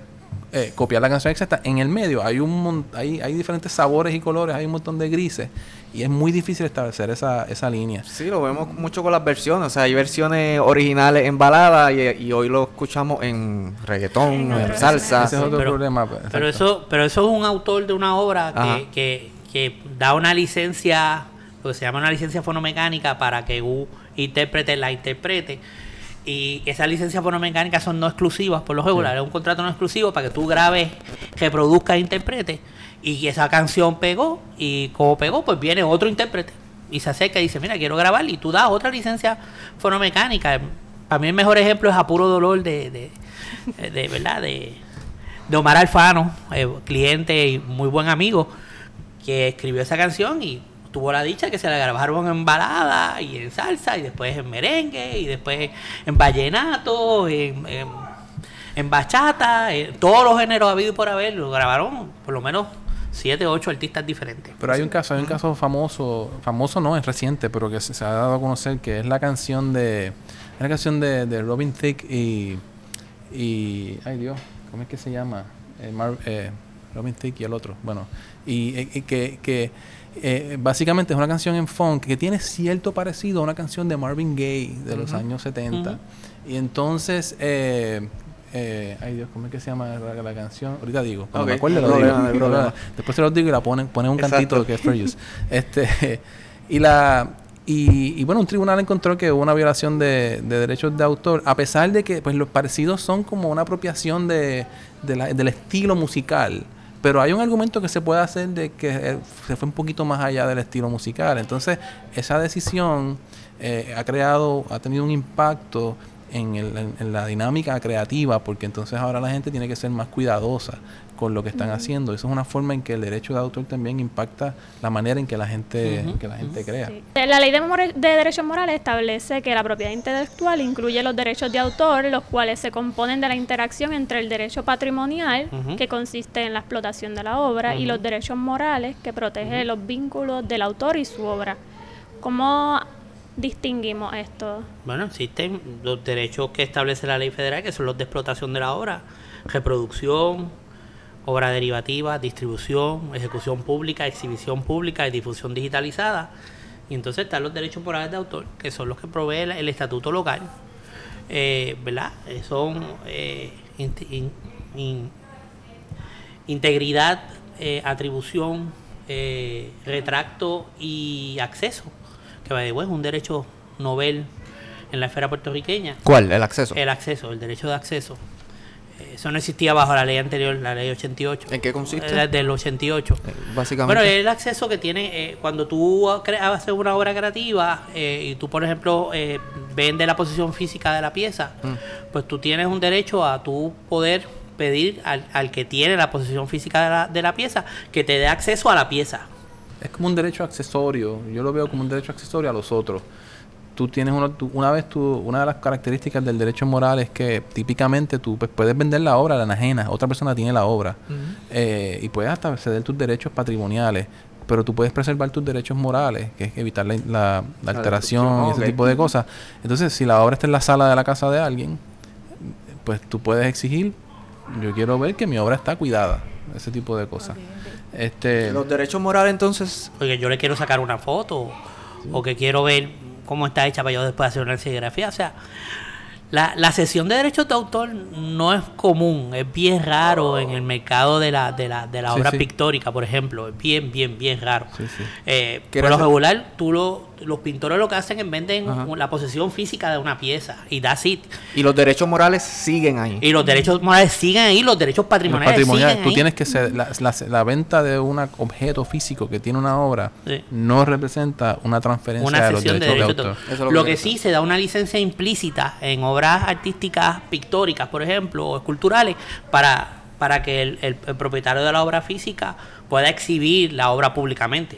eh, copiar la canción exacta. En el medio hay un hay, hay diferentes sabores y colores, hay un montón de grises y es muy difícil establecer esa, esa línea. Sí, lo vemos mucho con las versiones. O sea, hay versiones originales en balada y, hoy lo escuchamos en reggaetón, en salsa. Ese es otro problema. Pues, pero eso, pero eso es un autor de una obra que, que, da una licencia, lo que se llama una licencia fonomecánica para que un intérprete la interprete y esas licencias fonomecánicas son no exclusivas por lo regular, es un contrato no exclusivo para que tú grabes, reproduzcas, interpretes. Y esa canción pegó, y como pegó, pues viene otro intérprete y se acerca y dice: Mira, quiero grabar, y tú das otra licencia fonomecánica. Para mí, el mejor ejemplo es A Puro Dolor de, de, ¿verdad? De, de Omar Alfano, eh, cliente y muy buen amigo, que escribió esa canción y tuvo la dicha que se la grabaron en balada y en salsa y después en merengue y después en vallenato, en, en, bachata, en todos los géneros habido y por haber, lo grabaron por lo menos siete o ocho artistas diferentes. Pero hay un caso, hay un caso famoso, famoso no, es reciente, pero que se, ha dado a conocer que es la canción de, la canción de, Robin Thicke y, y, ay Dios, ¿cómo es que se llama? Eh, eh, Robin Thicke y el otro, bueno, y eh, que, que eh, básicamente es una canción en funk que tiene cierto parecido a una canción de Marvin Gaye de los años 70. Y entonces, eh, eh, ay Dios, ¿cómo es que se llama la, canción? Ahorita digo, cuando me acuerdo lo digo. Después se lo digo y la ponen, ponen un cantito que es for este, y la y, bueno, un tribunal encontró que hubo una violación de, derechos de autor, a pesar de que pues los parecidos son como una apropiación de, del estilo musical. Pero hay un argumento que se puede hacer de que eh, se fue un poquito más allá del estilo musical. Entonces, esa decisión eh, ha creado, ha tenido un impacto en, el, en, la dinámica creativa, porque entonces ahora la gente tiene que ser más cuidadosa con lo que están haciendo. Eso es una forma en que el derecho de autor también impacta la manera en que la gente, que la gente crea. La ley de, de, derechos morales establece que la propiedad intelectual incluye los derechos de autor, los cuales se componen de la interacción entre el derecho patrimonial, que consiste en la explotación de la obra, y los derechos morales, que protege los vínculos del autor y su obra. ¿Cómo distinguimos esto? Bueno, existen los derechos que establece la ley federal, que son los de explotación de la obra, reproducción, obra derivativa, distribución, ejecución pública, exhibición pública y difusión digitalizada. Y entonces están los derechos morales de autor, que son los que provee el, estatuto local. Eh, ¿Verdad? son eh, integridad eh, atribución, eh, retracto y acceso, que va de es un derecho novel en la esfera puertorriqueña. ¿Cuál? ¿El acceso? El acceso, el derecho de acceso. Eso no existía bajo la ley anterior, la ley 88. ¿En qué consiste? Era del 88. Eh, básicamente. Bueno, el acceso que tiene eh, cuando tú haces una obra creativa eh, y tú, por ejemplo, eh, vendes la posición física de la pieza, mm. pues tú tienes un derecho a tu poder pedir al, al que tiene la posición física de la, de la pieza que te dé acceso a la pieza. Es como un derecho accesorio. Yo lo veo como un derecho accesorio a los otros tú tienes una, una vez tú, una de las características del derecho moral es que típicamente tú pues, puedes vender la obra a la ajena, otra persona tiene la obra eh, y puedes hasta ceder tus derechos patrimoniales, pero tú puedes preservar tus derechos morales, que es evitar la, alteración y ese tipo de cosas. Entonces, si la obra está en la sala de la casa de alguien, pues tú puedes exigir, yo quiero ver que mi obra está cuidada, ese tipo de cosas. Este, Los derechos morales entonces... Oye, yo le quiero sacar una foto o que quiero ver cómo está hecha para yo después hacer una serigrafía. O sea, la, la sesión de derechos de autor no es común, es bien raro en el mercado de la, de la, de la obra pictórica, por ejemplo. Es bien, bien, bien raro. Eh, por lo regular, tú lo, los pintores lo que hacen es venden la posesión física de una pieza y that's it. Y los derechos morales siguen ahí. Y los derechos morales siguen ahí, los derechos patrimoniales, siguen Tú tienes que ser, la, la, venta de un objeto físico que tiene una obra no representa una transferencia de los derechos, de, autor. lo, que, sí se da una licencia implícita en obras artísticas pictóricas, por ejemplo, o esculturales, para, para que el propietario de la obra física pueda exhibir la obra públicamente.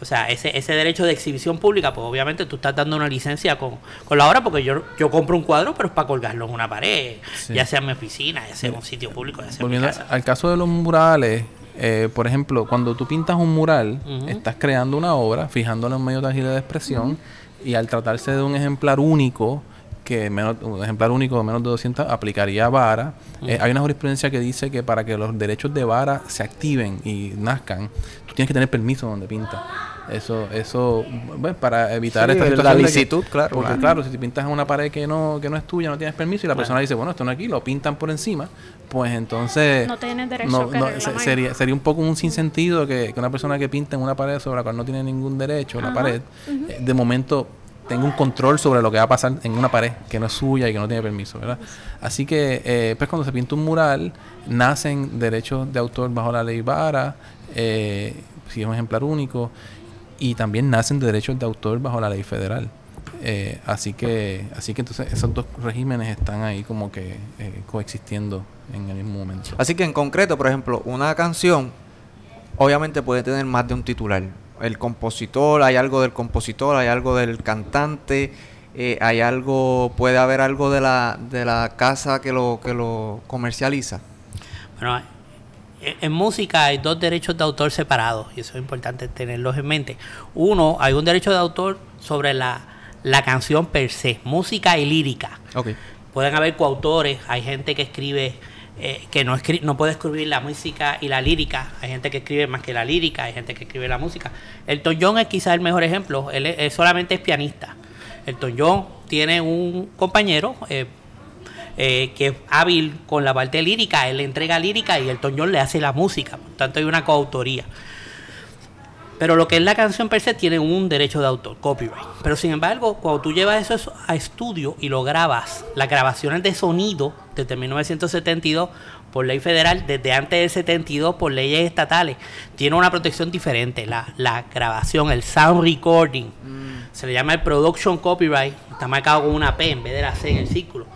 O sea, ese, ese derecho de exhibición pública, pues obviamente tú estás dando una licencia con, la obra porque yo, yo compro un cuadro, pero es para colgarlo en una pared, ya sea en mi oficina, ya sea en un sitio público, ya sea en mi casa. Al caso de los murales, eh, por ejemplo, cuando tú pintas un mural, estás creando una obra, fijándole un medio tangible de expresión, y al tratarse de un ejemplar único, que menos, un ejemplar único de menos de 200 aplicaría vara. Eh, hay una jurisprudencia que dice que para que los derechos de vara se activen y nazcan, tú tienes que tener permiso donde pinta. Eso, eso, bueno, para evitar esta situación. La licitud, claro. Porque, claro. si pintas en una pared que no, que no es tuya, no tienes permiso, y la persona dice, bueno, esto no aquí, lo pintan por encima, pues entonces. No tienes derecho sería, sería un poco un sinsentido que, que una persona que pinta en una pared sobre la cual no tiene ningún derecho, la pared, eh, de momento tenga un control sobre lo que va a pasar en una pared que no es suya y que no tiene permiso, ¿verdad? Así que, eh, pues cuando se pinta un mural, nacen derechos de autor bajo la ley Vara, eh, si es un ejemplar único, y también nacen derechos de autor bajo la ley federal. Eh, así que así que entonces esos dos regímenes están ahí como que eh, coexistiendo en el mismo momento. Así que en concreto, por ejemplo, una canción obviamente puede tener más de un titular. El compositor, hay algo del compositor, hay algo del cantante, eh, hay algo, puede haber algo de la, de la casa que lo, que lo comercializa. Bueno, en música hay dos derechos de autor separados y eso es importante tenerlos en mente. Uno, hay un derecho de autor sobre la, canción per se, música y lírica. Pueden haber coautores, hay gente que escribe eh, que no, no puede escribir la música y la lírica, hay gente que escribe más que la lírica, hay gente que escribe la música. El John es quizás el mejor ejemplo, él, solamente es pianista. El John tiene un compañero, eh, eh, que es hábil con la parte lírica, él le entrega lírica y el Toñón le hace la música, por tanto hay una coautoría. Pero lo que es la canción per se tiene un derecho de autor, copyright. Pero sin embargo, cuando tú llevas eso a estudio y lo grabas, las grabaciones de sonido desde 1972 por ley federal, desde antes del 72 por leyes estatales, tiene una protección diferente. La, grabación, el sound recording, mm. se le llama el production copyright, está marcado con una P en vez de la C en el círculo.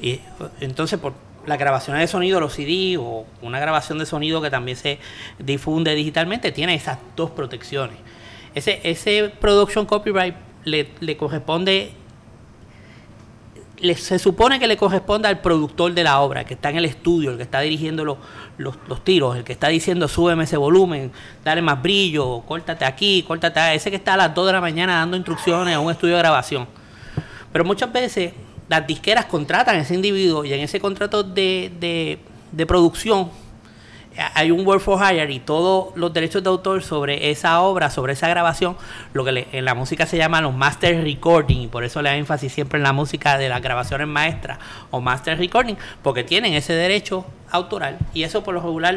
Y entonces, por las grabaciones de sonido, los CD o una grabación de sonido que también se difunde digitalmente, tiene esas dos protecciones. Ese, ese production copyright le, le corresponde, se supone que le corresponde al productor de la obra, que está en el estudio, el que está dirigiendo los, los, los, tiros, el que está diciendo súbeme ese volumen, dale más brillo, córtate aquí, córtate allá, ese que está a las 2 de la mañana dando instrucciones a un estudio de grabación. Pero muchas veces las disqueras contratan a ese individuo y en ese contrato de, de, producción hay un Word for Hire y todos los derechos de autor sobre esa obra, sobre esa grabación, lo que en la música se llama los master recording, y por eso le da énfasis siempre en la música de las grabaciones maestras o master recording, porque tienen ese derecho autoral y eso por lo regular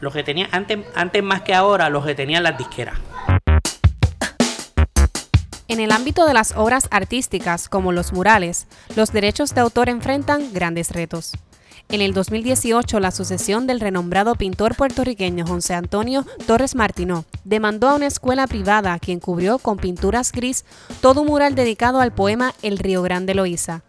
lo, que tenía antes, antes más que ahora, los que tenían las disqueras. En el ámbito de las obras artísticas, como los murales, los derechos de autor enfrentan grandes retos. En el 2018, la sucesión del renombrado pintor puertorriqueño José Antonio Torres Martino demandó a una escuela privada quien cubrió con pinturas gris todo un mural dedicado al poema El Río Grande Loíza,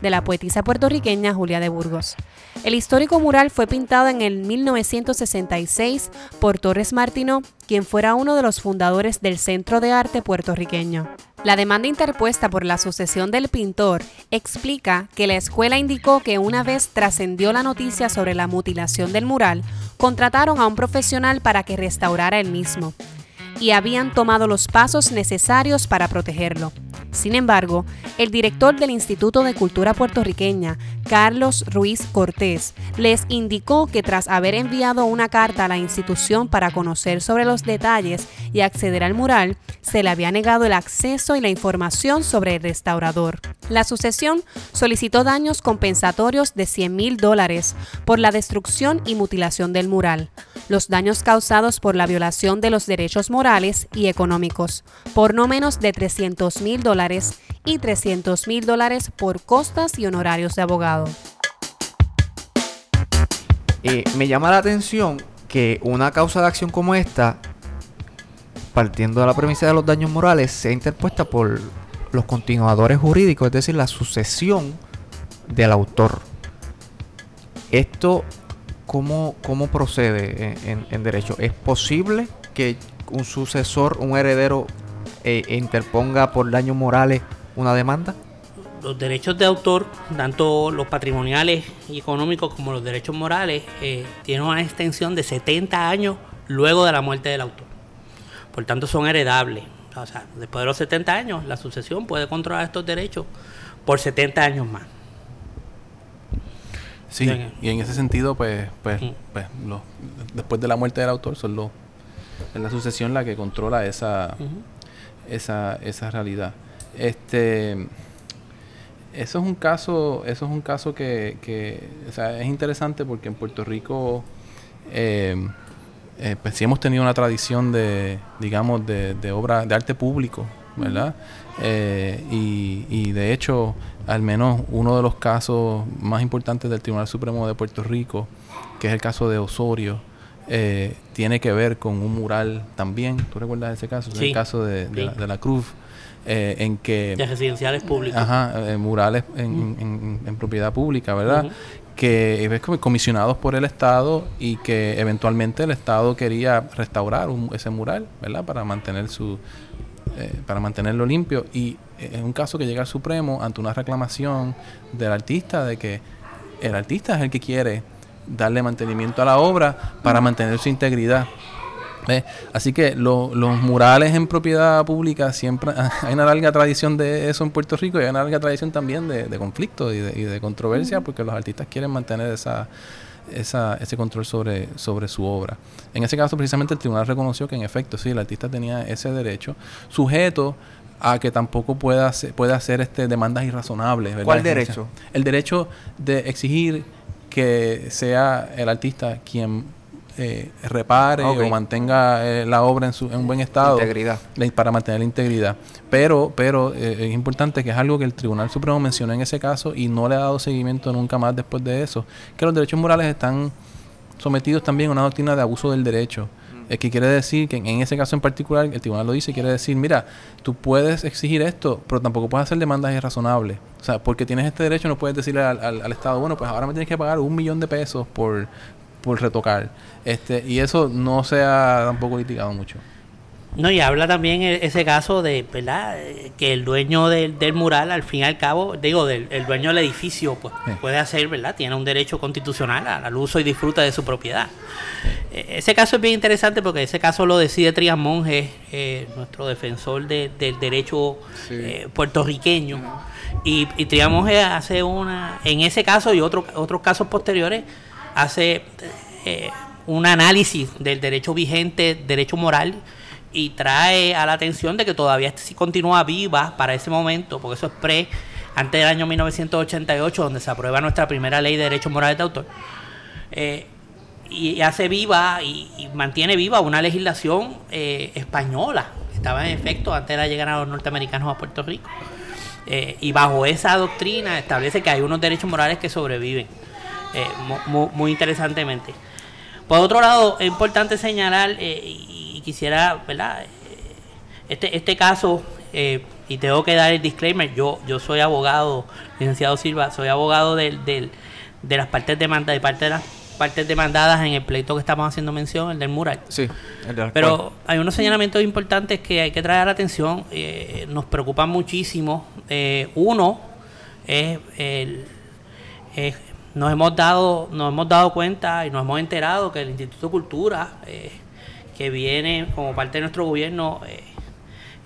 de la poetisa puertorriqueña Julia de Burgos. El histórico mural fue pintado en el 1966 por Torres Martino, quien fuera uno de los fundadores del Centro de Arte puertorriqueño. La demanda interpuesta por la sucesión del pintor explica que la escuela indicó que una vez trascendió la noticia sobre la mutilación del mural, contrataron a un profesional para que restaurara el mismo y habían tomado los pasos necesarios para protegerlo. Sin embargo, el director del Instituto de Cultura Puertorriqueña, Carlos Ruiz Cortés, les indicó que tras haber enviado una carta a la institución para conocer sobre los detalles y acceder al mural, se le había negado el acceso y la información sobre el restaurador. La sucesión solicitó daños compensatorios de 100 mil dólares por la destrucción y mutilación del mural, los daños causados por la violación de los derechos morales y económicos, por no menos de 300 mil dólares y 300 mil dólares por costas y honorarios de abogado. Eh, me llama la atención que una causa de acción como esta, partiendo de la premisa de los daños morales, sea interpuesta por los continuadores jurídicos, es decir, la sucesión del autor. Esto, ¿cómo, cómo procede en, derecho? ¿Es posible que un sucesor, un heredero, eh, interponga por daños morales una demanda? Los derechos de autor, tanto los patrimoniales y económicos como los derechos morales, eh, tienen una extensión de 70 años luego de la muerte del autor. Por tanto, son heredables. O sea, después de los 70 años, la sucesión puede controlar estos derechos por 70 años más. Sí, y en ese sentido, pues, pues, mm. pues después de la muerte del autor, son los, es la sucesión la que controla esa, esa, esa realidad. Este, eso es un caso, eso es un caso que, que o sea, es interesante porque en Puerto Rico eh, eh, pues sí hemos tenido una tradición de, digamos, de, de obra de arte público, ¿verdad? Eh, y, y, de hecho, al menos uno de los casos más importantes del Tribunal Supremo de Puerto Rico, que es el caso de Osorio, eh, tiene que ver con un mural también. ¿Tú recuerdas ese caso? Sí. el caso de, la, Cruz. en que... De residenciales públicos. Ajá, murales en, en, propiedad pública, ¿verdad? que ves comisionados por el Estado y que eventualmente el Estado quería restaurar ese mural, ¿verdad? Para mantener su eh, para mantenerlo limpio y es un caso que llega al Supremo ante una reclamación del artista de que el artista es el que quiere darle mantenimiento a la obra para mantener su integridad Así que los murales en propiedad pública siempre hay una larga tradición de eso en Puerto Rico y hay una larga tradición también de, de conflicto y de, controversia porque los artistas quieren mantener esa, esa, ese control sobre, sobre su obra. En ese caso, precisamente, el tribunal reconoció que en efecto, sí, el artista tenía ese derecho, sujeto a que tampoco pueda hacer, pueda hacer este, demandas irrazonables. ¿Cuál derecho? El derecho de exigir que sea el artista quien eh, repare o mantenga eh, la obra en, su, en un buen estado. Integridad. para mantener la integridad. Pero, pero eh, es importante que es algo que el Tribunal Supremo mencionó en ese caso y no le ha dado seguimiento nunca más después de eso, que los derechos morales están sometidos también a una doctrina de abuso del derecho. Es que quiere decir que en ese caso en particular, el tribunal lo dice, quiere decir, mira, tú puedes exigir esto, pero tampoco puedes hacer demandas irrazonables. O sea, porque tienes este derecho, no puedes decirle al, al Estado, bueno, pues ahora me tienes que pagar un millón de pesos por, por retocar. Este, y eso no se ha tampoco litigado mucho. No, y habla también e, ese caso de, ¿verdad? Que el dueño del, del mural, al fin y al cabo, digo, del, el dueño del edificio, pues puede hacer, ¿verdad? Tiene un derecho constitucional al uso y disfruta de su propiedad. E, ese caso es bien interesante porque ese caso lo decide Trias Monge, eh, nuestro defensor del derecho eh, puertorriqueño. Y, y Trias Monge hace una, en ese caso y otro, otros casos posteriores, hace, eh, un análisis del derecho vigente, derecho moral, y trae a la atención de que todavía si continúa viva para ese momento, porque eso es pre, antes del año 1988, donde se aprueba nuestra primera ley de derechos morales de autor. Eh, y hace viva y, mantiene viva una legislación eh, española estaba en efecto antes de la llegada de los norteamericanos a Puerto Rico. Eh, y bajo esa doctrina establece que hay unos derechos morales que sobreviven, muy, interesantemente. Por otro lado, es importante señalar, quisiera, ¿verdad? Este, este caso, y tengo que dar el disclaimer, yo, yo soy abogado, licenciado Silva, soy abogado de las partes demandadas, de parte de las partes demandadas en el pleito que estamos haciendo mención, el del mural. Sí, Pero hay unos señalamientos importantes que hay que traer atención, nos preocupan muchísimo eh, uno es, el, nos hemos dado nos hemos dado cuenta y nos hemos enterado que el Instituto de Cultura eh, que viene como parte de nuestro gobierno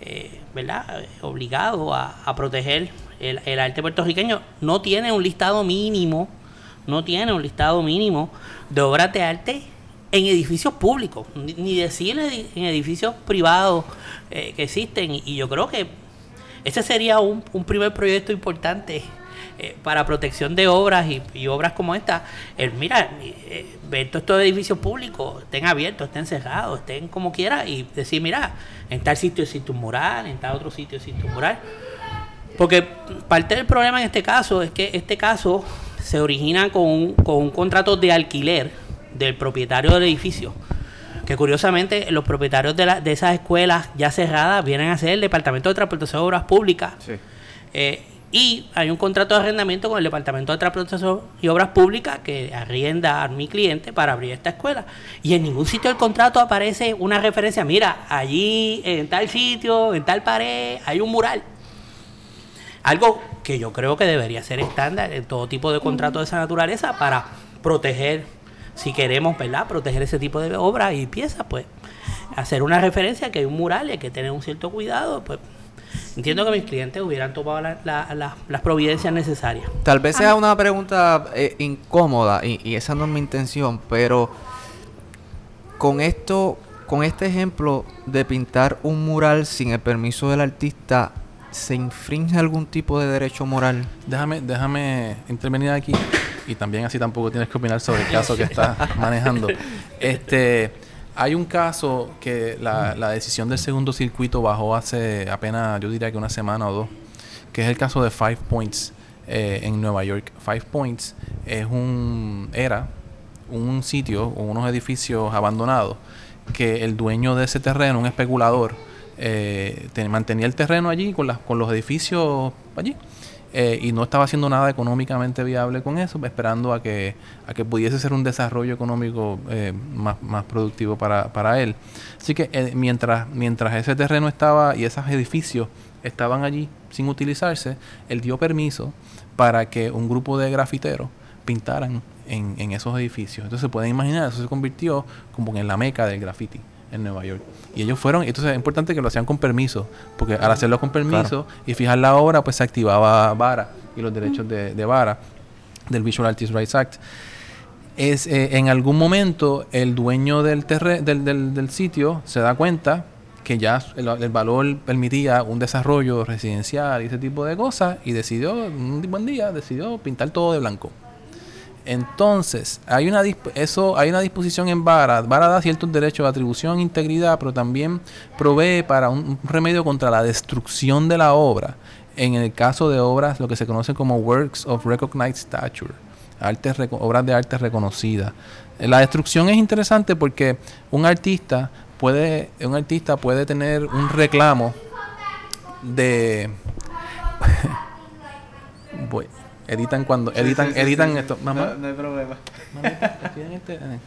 eh, verdad obligado a, proteger el, el, arte puertorriqueño. No tiene un listado mínimo no tiene un listado mínimo de obras de arte en edificios públicos ni, decir en edificios privados que existen. Y yo creo que ese sería un, primer proyecto importante eh, para protección de obras y, obras como esta. Mira, eh, ver todos estos edificios públicos, estén abiertos, estén cerrados, estén como quiera y decir, mira, en tal sitio existe un mural, en tal otro sitio existe un mural. Porque parte del problema en este caso es que este caso se origina con un, con un contrato de alquiler del propietario del edificio que curiosamente los propietarios de, la, de esas escuelas ya cerradas vienen a ser el Departamento de Transportación de Obras Públicas. Eh, y hay un contrato de arrendamiento con el Departamento de Transportación y Obras Públicas que arrienda a mi cliente para abrir esta escuela. Y en ningún sitio del contrato aparece una referencia, mira, allí en tal sitio, en tal pared, hay un mural. Algo que yo creo que debería ser estándar en todo tipo de contrato de esa naturaleza para proteger si queremos, ¿verdad?, proteger ese tipo de obras y piezas, pues hacer una referencia que hay un mural y hay que tener un cierto cuidado, pues entiendo que mis clientes hubieran tomado las providencias necesarias. Tal vez sea una pregunta eh, incómoda y, y, esa no es mi intención, pero con esto, con este ejemplo de pintar un mural sin el permiso del artista, ¿se infringe algún tipo de derecho moral? Déjame, déjame intervenir aquí y también así tampoco tienes que opinar sobre el caso que estás manejando. Este, hay un caso que la, decisión del segundo circuito bajó hace apenas, yo diría que una semana o dos, que es el caso de Five Points eh, en Nueva York. Five Points es un era un sitio unos edificios abandonados que el dueño de ese terreno, un especulador, eh, mantenía el terreno allí con, las, con los edificios allí eh, y no estaba haciendo nada económicamente viable con eso, esperando a que, a que pudiese ser un desarrollo económico eh, más, más, productivo para, para, él. Así que eh, mientras, mientras ese terreno estaba y esos edificios estaban allí sin utilizarse, él dio permiso para que un grupo de grafiteros pintaran en, en esos edificios. Entonces se pueden imaginar, eso se convirtió como en la meca del graffiti en Nueva York. Y ellos fueron, entonces es importante que lo hacían con permiso, porque al hacerlo con permiso y fijar la obra, pues se activaba VARA y los derechos de, de VARA, del Visual Artists Rights Act. Es, eh, en algún momento el dueño del, del, del, del, sitio se da cuenta que ya el, el, valor permitía un desarrollo residencial y ese tipo de cosas y decidió, un buen día, decidió pintar todo de blanco. Entonces, hay una, eso, hay una disposición en VARA. VARA da ciertos derechos de atribución, integridad, pero también provee para un, remedio contra la destrucción de la obra. En el caso de obras, lo que se conoce como Works of Recognized Stature, obras de arte reconocidas. La destrucción es interesante porque un artista puede, un artista puede tener un reclamo de Editan cuando. editan editan esto. Mamá. No, hay problema. este, eh.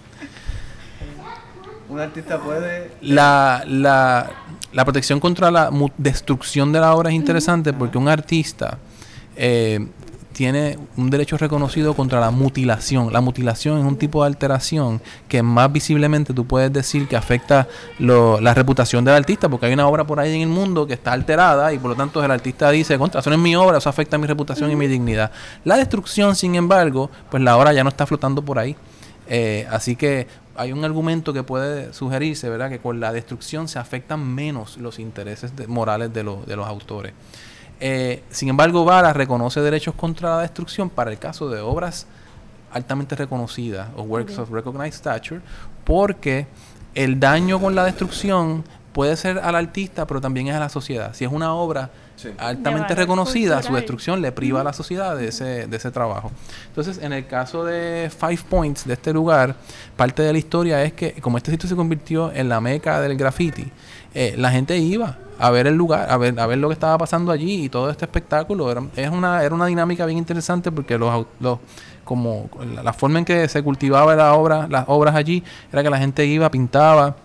Un artista puede. La, la, la protección contra la destrucción de la obra es interesante porque un artista eh, tiene un derecho reconocido contra la mutilación. La mutilación es un tipo de alteración que más visiblemente tú puedes decir que afecta la reputación del artista, porque hay una obra por ahí en el mundo que está alterada y por lo tanto el artista dice, contra, eso no es mi obra, eso afecta mi reputación y mi dignidad. La destrucción, sin embargo, pues la obra ya no está flotando por ahí. Eh, así que hay un argumento que puede sugerirse, ¿verdad? Que con la destrucción se afectan menos los intereses morales de, de los autores. Eh, sin embargo, Vara reconoce derechos contra la destrucción para el caso de obras altamente reconocidas o works of recognized stature, porque el daño con la destrucción puede ser al artista, pero también es a la sociedad. Si es una obra altamente reconocida, su destrucción le priva a la sociedad de ese, de ese trabajo. Entonces, en el caso de Five Points, de este lugar, parte de la historia es que como este sitio se convirtió en la meca del graffiti, eh, la gente iba a ver el lugar, a ver, a ver lo que estaba pasando allí y todo este espectáculo. Era, es una, era una dinámica bien interesante porque los, los como la, forma en que se cultivaba la obra, las obras allí era que la gente iba, pintaba,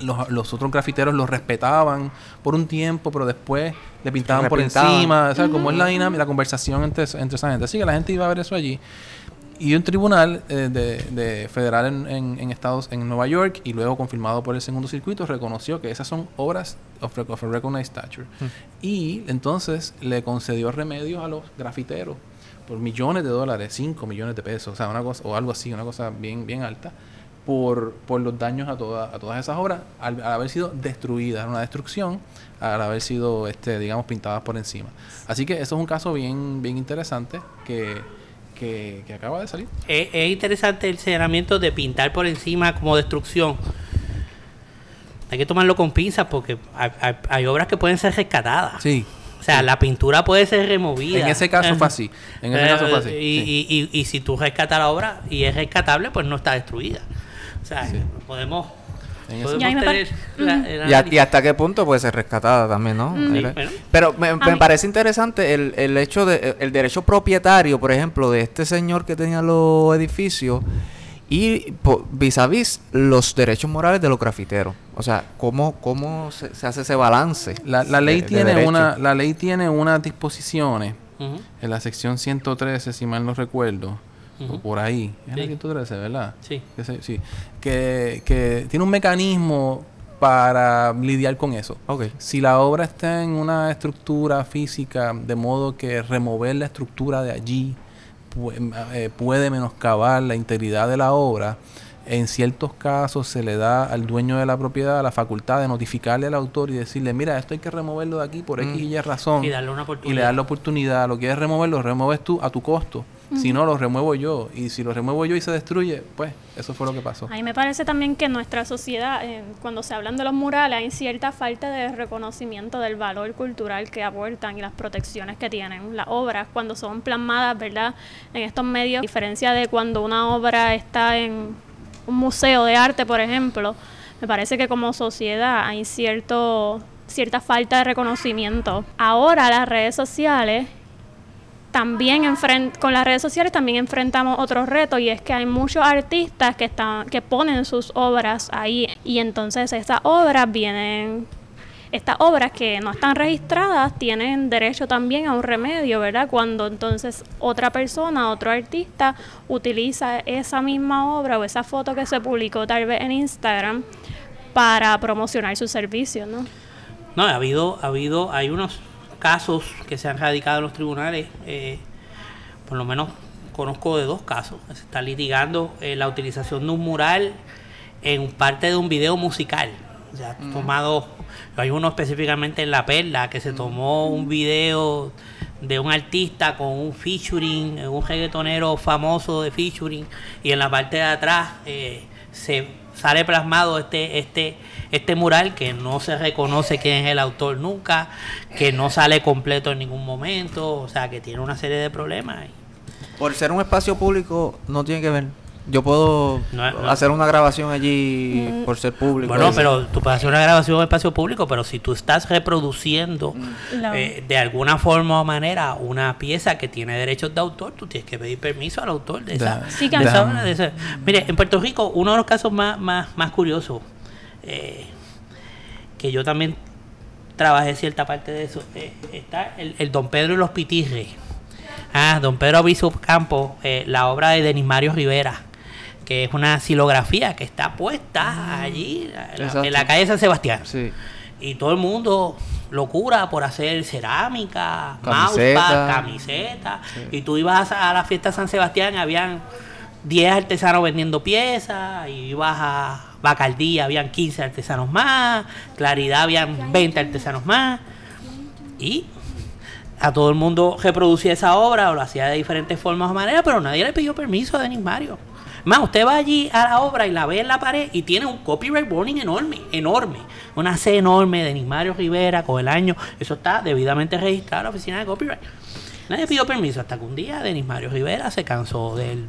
los, los, otros grafiteros los respetaban por un tiempo, pero después le pintaban por encima. O sea, como es la dinámica, la conversación entre, entre esa gente. Así que la gente iba a ver eso allí. Y un tribunal eh, de, federal en, en, Estados en Nueva York y luego confirmado por el segundo circuito reconoció que esas son obras of, of a recognized stature. Y entonces le concedió remedios a los grafiteros por millones de dólares, 5 millones de pesos, o sea, una cosa, o algo así, una cosa bien, bien alta por, por los daños a, toda, a todas esas obras al, haber sido destruidas, una destrucción al haber sido, este, digamos, pintadas por encima. Así que eso es un caso bien, bien interesante que, que, acaba de salir. Es, interesante el señalamiento de pintar por encima como destrucción. Hay que tomarlo con pinzas porque hay, obras que pueden ser rescatadas. Sí. O sea, la pintura puede ser removida. En ese caso fue así. En ese caso fue así. Y, y, y, si tú rescatas la obra y es rescatable, pues no está destruida. O sea, podemos y, hasta qué punto puede ser rescatada también, ¿no? Pero me, parece interesante el, el hecho de el derecho propietario, por ejemplo, de este señor que tenía los edificios y vis a vis los derechos morales de los grafiteros. O sea, ¿cómo, cómo se, hace ese balance? La, ley tiene una la ley tiene unas disposiciones en la sección 113, si mal no recuerdo, o por ahí. Es sí. 113, ¿verdad? Sí. Que, sí. Que, que tiene un mecanismo para lidiar con eso. Okay. Si la obra está en una estructura física, de modo que remover la estructura de allí eh, puede menoscabar la integridad de la obra, en ciertos casos se le da al dueño de la propiedad la facultad de notificarle al autor y decirle, mira, esto hay que removerlo de aquí por X y Y razón. Y darle una oportunidad. Y le das la oportunidad. Lo quieres removerlo, remueves tú a tu costo. Si no, lo remuevo yo. Y si lo remuevo yo y se destruye, pues eso fue lo que pasó. A mí me parece también que en nuestra sociedad, eh, cuando se hablan de los murales, hay cierta falta de reconocimiento del valor cultural que aportan y las protecciones que tienen. Las obras, cuando son plasmadas, ¿verdad? En estos medios, a diferencia de cuando una obra está en un museo de arte, por ejemplo, me parece que como sociedad hay cierto cierta falta de reconocimiento. Ahora las redes sociales también con las redes sociales también enfrentamos otro reto y es que hay muchos artistas que están que ponen sus obras ahí y entonces estas obras vienen estas obras que no están registradas tienen derecho también a un remedio, ¿verdad? Cuando entonces otra persona, otro artista utiliza esa misma obra o esa foto que se publicó tal vez en Instagram para promocionar su servicio, ¿no? No, ha habido, ha habido, hay unos casos que se han radicado en los tribunales, eh, por lo menos conozco de dos casos. Se está litigando eh, la utilización de un mural en parte de un video musical. O sea, tomado, hay uno específicamente en La Perla, que se tomó un video de un artista con un featuring, un reggaetonero famoso de featuring, y en la parte de atrás eh, se sale plasmado este, este, este mural que no se reconoce quién es el autor nunca, que no sale completo en ningún momento, o sea que tiene una serie de problemas. Por ser un espacio público no tiene que ver. Yo puedo hacer una grabación allí mm. por ser público. Bueno, pero tú puedes hacer una grabación en espacio público, pero si tú estás reproduciendo mm. eh, de alguna forma o manera una pieza que tiene derechos de autor, tú tienes que pedir permiso al autor de esa, obra. Mire, en Puerto Rico, uno de los casos más, más, más curiosos, eh, que yo también trabajé cierta parte de eso, eh, está el, el, Don Pedro y los Pitirres. Ah, Don Pedro Aviso Campo, la obra de Denis Mario Rivera que es una silografía que está puesta ah, allí en la, calle San Sebastián. Y todo el mundo lo cura por hacer cerámica, camiseta, camiseta. Y tú ibas a, la fiesta de San Sebastián, habían 10 artesanos vendiendo piezas, y ibas a Bacardía, habían 15 artesanos más, Claridad, habían 20 artesanos más, y a todo el mundo reproducía esa obra o lo hacía de diferentes formas o maneras, pero nadie le pidió permiso a Denis Mario. Más, usted va allí a la obra y la ve en la pared y tiene un copyright warning enorme, enorme. Una C enorme de Denis Mario Rivera con el año. Eso está debidamente registrado en la oficina de copyright. Nadie pidió permiso hasta que un día Denis Mario Rivera se cansó del,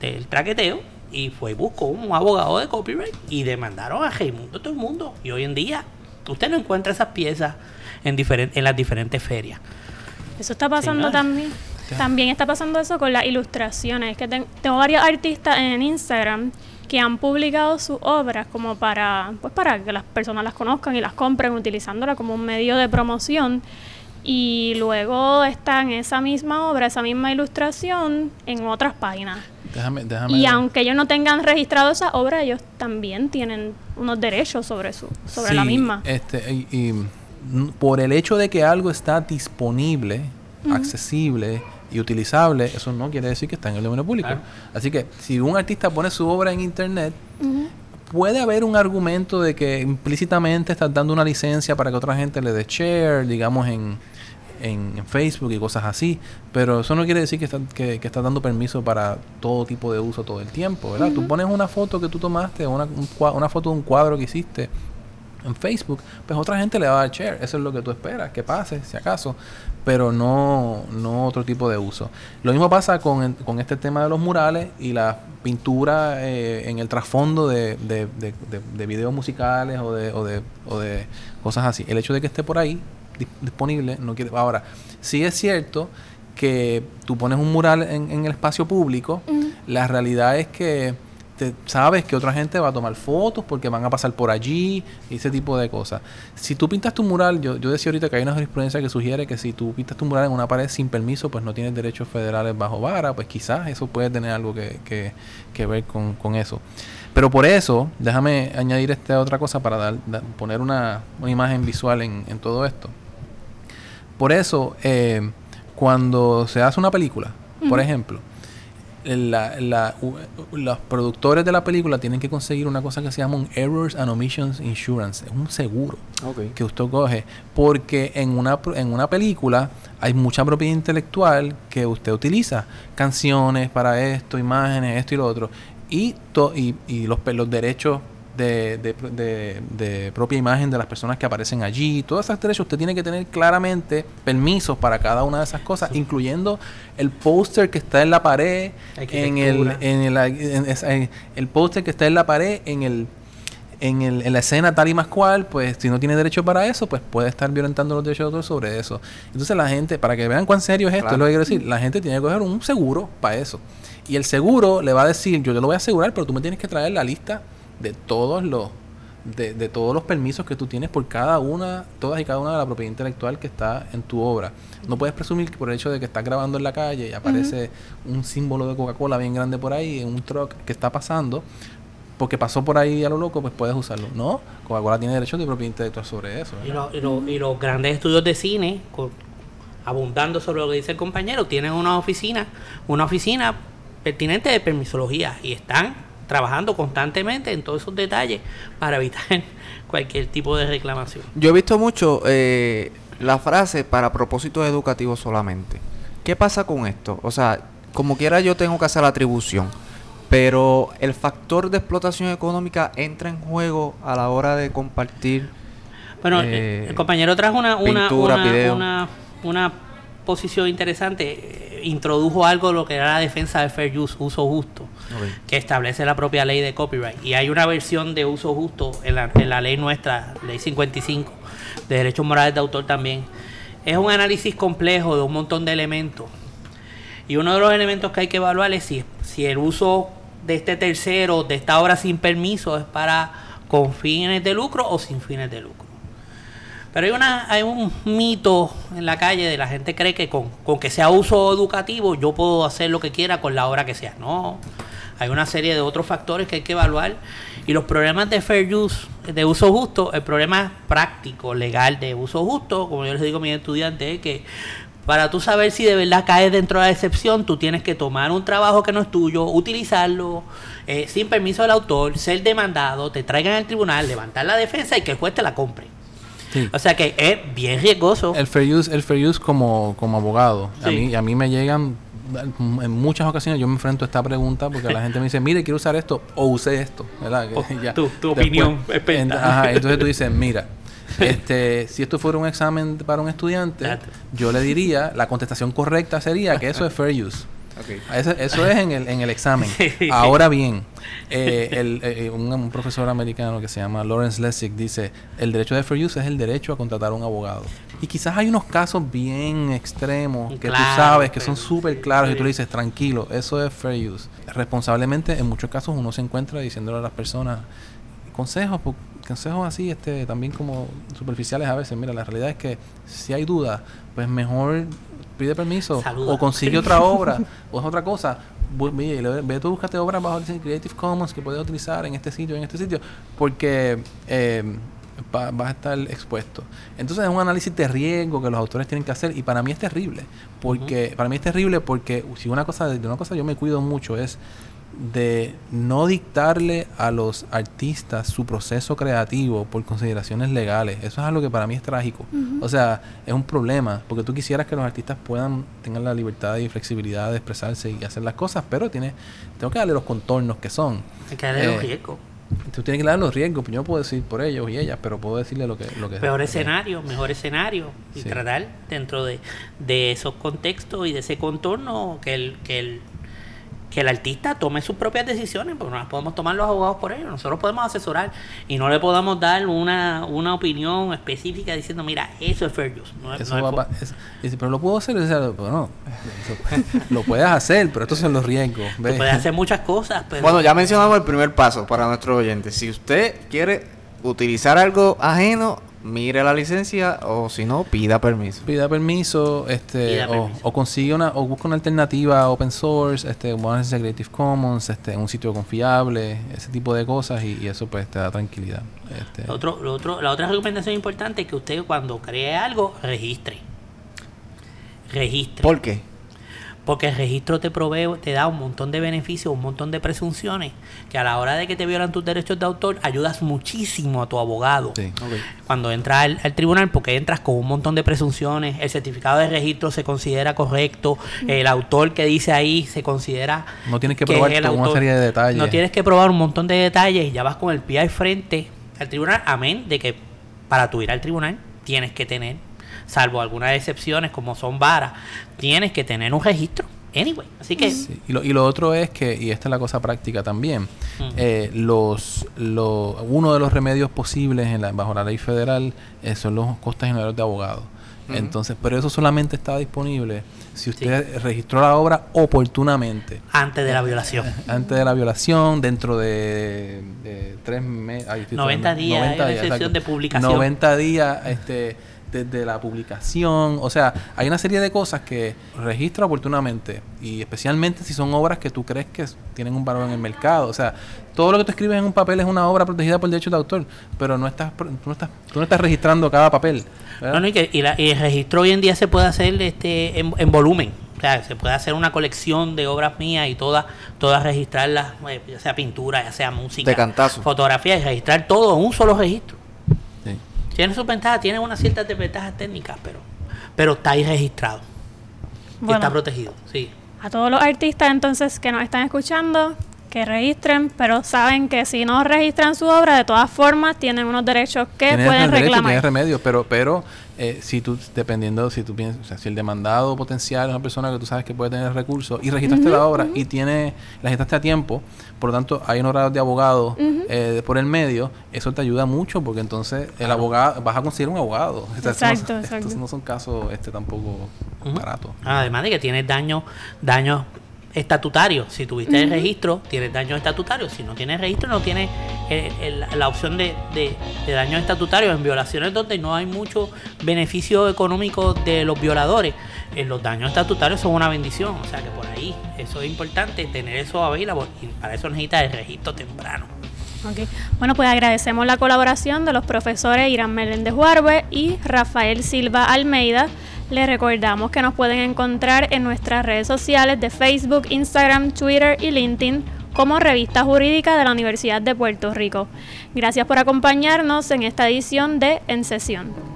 del traqueteo y fue buscó un abogado de copyright y demandaron a Raimundo todo el mundo. Y hoy en día usted no encuentra esas piezas en, en las diferentes ferias. Eso está pasando también. También está pasando eso con las ilustraciones. Que tengo varios artistas en Instagram que han publicado sus obras como para, pues para que las personas las conozcan y las compren utilizándola como un medio de promoción. Y luego están esa misma obra, esa misma ilustración en otras páginas. Déjame, déjame y aunque ellos no tengan registrado esa obra, ellos también tienen unos derechos sobre su, sobre la misma. Este, y, por el hecho de que algo está disponible, accesible, y utilizable, eso no quiere decir que está en el dominio público. Así que si un artista pone su obra en internet, puede haber un argumento de que implícitamente estás dando una licencia para que otra gente le dé share, digamos, en, en, Facebook y cosas así, pero eso no quiere decir que, está, que, estás dando permiso para todo tipo de uso todo el tiempo, ¿verdad? Tú pones una foto que tú tomaste, una, una foto de un cuadro que hiciste, en Facebook, pues otra gente le va a dar share. Eso es lo que tú esperas, que pase, si acaso, pero no, no otro tipo de uso. Lo mismo pasa con, con este tema de los murales y la pintura eh, en el trasfondo de, de, de, videos musicales o de, o, de, o de cosas así. El hecho de que esté por ahí disponible no quiere... Ahora, sí es cierto que tú pones un mural en, en el espacio público, la realidad es que sabes que otra gente va a tomar fotos porque van a pasar por allí y ese tipo de cosas. Si tú pintas tu mural, yo, yo decía ahorita que hay una jurisprudencia que sugiere que si tú pintas tu mural en una pared sin permiso, pues no tienes derechos federales bajo vara, pues quizás eso puede tener algo que, que, ver con, eso. Pero por eso, déjame añadir esta otra cosa para dar, poner una, una, imagen visual en, en, todo esto. Por eso, eh, cuando se hace una película, por ejemplo, la, los productores de la película tienen que conseguir una cosa que se llama un Errors and Omissions Insurance. Es un seguro que usted coge. Porque en una, en una película hay mucha propiedad intelectual que usted utiliza. Canciones para esto, imágenes, esto y lo otro. Y, y, y los, los derechos de, de, de, propia imagen de las personas que aparecen allí. Todas esas derechos usted tiene que tener claramente permisos para cada una de esas cosas, incluyendo el póster que está en la pared, en el, en el, el póster que está en la pared, en el en, el, en, la escena tal y más cual, pues si no tiene derecho para eso, pues puede estar violentando los derechos de otros sobre eso. Entonces la gente, para que vean cuán serio es esto, es lo que quiero decir, la gente tiene que coger un seguro para eso. Y el seguro le va a decir, yo te lo voy a asegurar, pero tú me tienes que traer la lista de todos los de, de, todos los permisos que tú tienes por cada una, todas y cada una de la propiedad intelectual que está en tu obra. No puedes presumir que por el hecho de que estás grabando en la calle y aparece un símbolo de Coca-Cola bien grande por ahí, en un truck que está pasando, porque pasó por ahí a lo loco, pues puedes usarlo. No, Coca-Cola tiene derecho de propiedad intelectual sobre eso. Y, y, los grandes estudios de cine, abundando sobre lo que dice el compañero, tienen una oficina, una oficina pertinente de permisología y están trabajando constantemente en todos esos detalles para evitar cualquier tipo de reclamación. Yo he visto mucho eh, la frase para propósitos educativos solamente. ¿Qué pasa con esto? O sea, como quiera yo tengo que hacer la atribución, pero el factor de explotación económica entra en juego a la hora de compartir. Bueno, eh, el compañero trajo una, una, una, una posición interesante, introdujo algo lo que era la defensa del fair use, uso justo, que establece la propia ley de copyright. Y hay una versión de uso justo en la, en la ley nuestra, ley 55, de derechos morales de autor también. Es un análisis complejo de un montón de elementos. Y uno de los elementos que hay que evaluar es si, si el uso de este tercero, de esta obra sin permiso, es para con fines de lucro o sin fines de lucro. Pero hay, una, hay un mito en la calle de la gente cree que con, que sea uso educativo yo puedo hacer lo que quiera con la obra que sea. No, hay una serie de otros factores que hay que evaluar. Y los problemas de fair use, de uso justo, el problema práctico, legal de uso justo, como yo les digo a mis estudiantes, es que Para tú saber si de verdad caes dentro de la excepción, tú tienes que tomar un trabajo que no es tuyo, utilizarlo eh, sin permiso del autor, ser demandado, te traigan al tribunal, levantar la defensa y que el juez te la compre. Sí. O sea que es bien riesgoso. El fair use, el fair use como, como abogado. A, mí, a mí me llegan, en muchas ocasiones yo me enfrento a esta pregunta porque la gente me dice, mire, quiero usar esto o usé esto. ¿verdad? Oh, tu- tu opinión ent- ajá, entonces tú dices, mira, este, si esto fuera un examen para un estudiante, yo le diría, la contestación correcta sería que eso es fair use. Ok. Eso, eso es en el, en el examen. Ahora bien, eh, el- eh, un, un profesor americano que se llama Lawrence Lessig dice, el derecho de fair use es el derecho a contratar a un abogado. Y quizás hay unos casos bien extremos que tú Claro, sabes que son súper claros y tú le dices, tranquilo, eso es fair use. Responsablemente, en muchos casos uno se encuentra diciéndole a las personas consejos, consejos así, este, también como superficiales a veces. Mira, la realidad es que si hay dudas, pues mejor pide permiso Saluda. o consigue otra obra o es otra cosa. Ve, ve- tú búscate obras bajo licencia Creative Commons que puedes utilizar en este sitio, en este sitio, porque eh, va- vas a estar expuesto. Entonces es un análisis de riesgo que los autores tienen que hacer y para mí es terrible, porque para mí es terrible porque si una cosa de una cosa yo me cuido mucho es de no dictarle a los artistas su proceso creativo por consideraciones legales. Eso es algo que para mí es trágico. O sea, es un problema, porque tú quisieras que los artistas puedan tengan la libertad y flexibilidad de expresarse y hacer las cosas, pero tiene, tengo que darle los contornos que son. Hay que darle Eh, los riesgos. Tú tienes que darle los riesgos, pues yo no puedo decir por ellos y ellas, pero puedo decirle lo que... Lo que Peor escenario, mejor escenario. Y Sí. tratar dentro de, de esos contextos y de ese contorno que el, que el que el artista tome sus propias decisiones, porque no las podemos tomar los abogados por ellos. Nosotros podemos asesorar y no le podamos dar una, una opinión específica diciendo, mira, eso es fair use. No es- Eso no es va es- dice, pero lo puedo hacer. O sea, bueno, eso- lo puedes hacer, pero estos son los riesgos. Puedes hacer muchas cosas, pero Bueno, ya mencionamos el primer paso para nuestros oyentes. Si usted quiere utilizar algo ajeno, mire la licencia o si no, pida permiso. Pida permiso, este, Pida o, permiso. o consigue una, o busca una alternativa open source, este, como licencia Creative Commons, este, un sitio confiable, ese tipo de cosas y, y eso pues te da tranquilidad. Este, Lo otro, lo otro, la otra recomendación importante es que usted cuando cree algo, registre. Registre. ¿Por qué? Porque el registro te provee, te da un montón de beneficios, un montón de presunciones, que a la hora de que te violan tus derechos de autor, ayudas muchísimo a tu abogado. sí. Cuando entras al, al tribunal, porque entras con un montón de presunciones, el certificado de registro se considera correcto, el autor que dice ahí se considera... No tienes que que probar el toda una serie de detalles. No tienes que probar un montón de detalles y ya vas con el pie al frente al tribunal, amén de que para tu ir al tribunal tienes que tener, salvo algunas excepciones como son varas, tienes que tener un registro. Anyway, así que Sí, Y, lo, y lo otro es que, y esta es la cosa práctica también, eh, los, lo- uno de los remedios posibles en la- bajo la ley federal eh, son los costes generales de abogados. Entonces, pero eso solamente está disponible si usted registró la obra oportunamente. antes de la violación. Antes de la violación, dentro de, de tres meses. 90 días, hay una excepción de publicación. 90 días este, desde la publicación. O sea, hay una serie de cosas que registra oportunamente. Y especialmente si son obras que tú crees que tienen un valor en el mercado. O sea, todo lo que tú escribes en un papel es una obra protegida por derecho de autor. Pero no estás, tú no estás, tú no estás registrando cada papel. No, no, y, que, y, la- y el registro hoy en día se puede hacer este en, en volumen. O sea, se puede hacer una colección de obras mías y todas todas registrarlas, eh, ya sea pintura, ya sea música, fotografía, y registrar todo en un solo registro. Tiene sus ventajas, tiene unas ciertas desventajas técnicas, pero pero está ahí registrado. Y está protegido, sí. A todos los artistas entonces que nos están escuchando, que registren, pero saben que si no registran su obra, de todas formas tienen unos derechos que Tienes pueden reclamar. Tienes remedio, pero, pero eh, si tú, dependiendo, si tú piensas, o sea, si el demandado potencial es una persona que tú sabes que puede tener recursos y registraste la obra y tiene, la registraste a tiempo, por lo tanto hay honorarios de abogado eh, por el medio, eso te ayuda mucho porque entonces el abogado, vas a conseguir un abogado. O sea, estos no- Exacto, estos exacto. no son casos este tampoco baratos. Además de que tienes daños daños estatutarios. Si tuviste el registro, tienes daños estatutarios. Si no tienes registro, no tienes eh, el- la opción de, de, de daños estatutarios en violaciones donde no hay mucho beneficio económico de los violadores. En los daños estatutarios son una bendición. O sea que por ahí eso es importante, tener eso available. Y para eso necesitas el registro temprano. Ok. Bueno, pues agradecemos la colaboración de los profesores Irán Meléndez Huarbe y Rafael Silva Almeida, Les recordamos que nos pueden encontrar en nuestras redes sociales de Facebook, Instagram, Twitter y LinkedIn como Revista Jurídica de la Universidad de Puerto Rico. Gracias por acompañarnos en esta edición de En Sesión.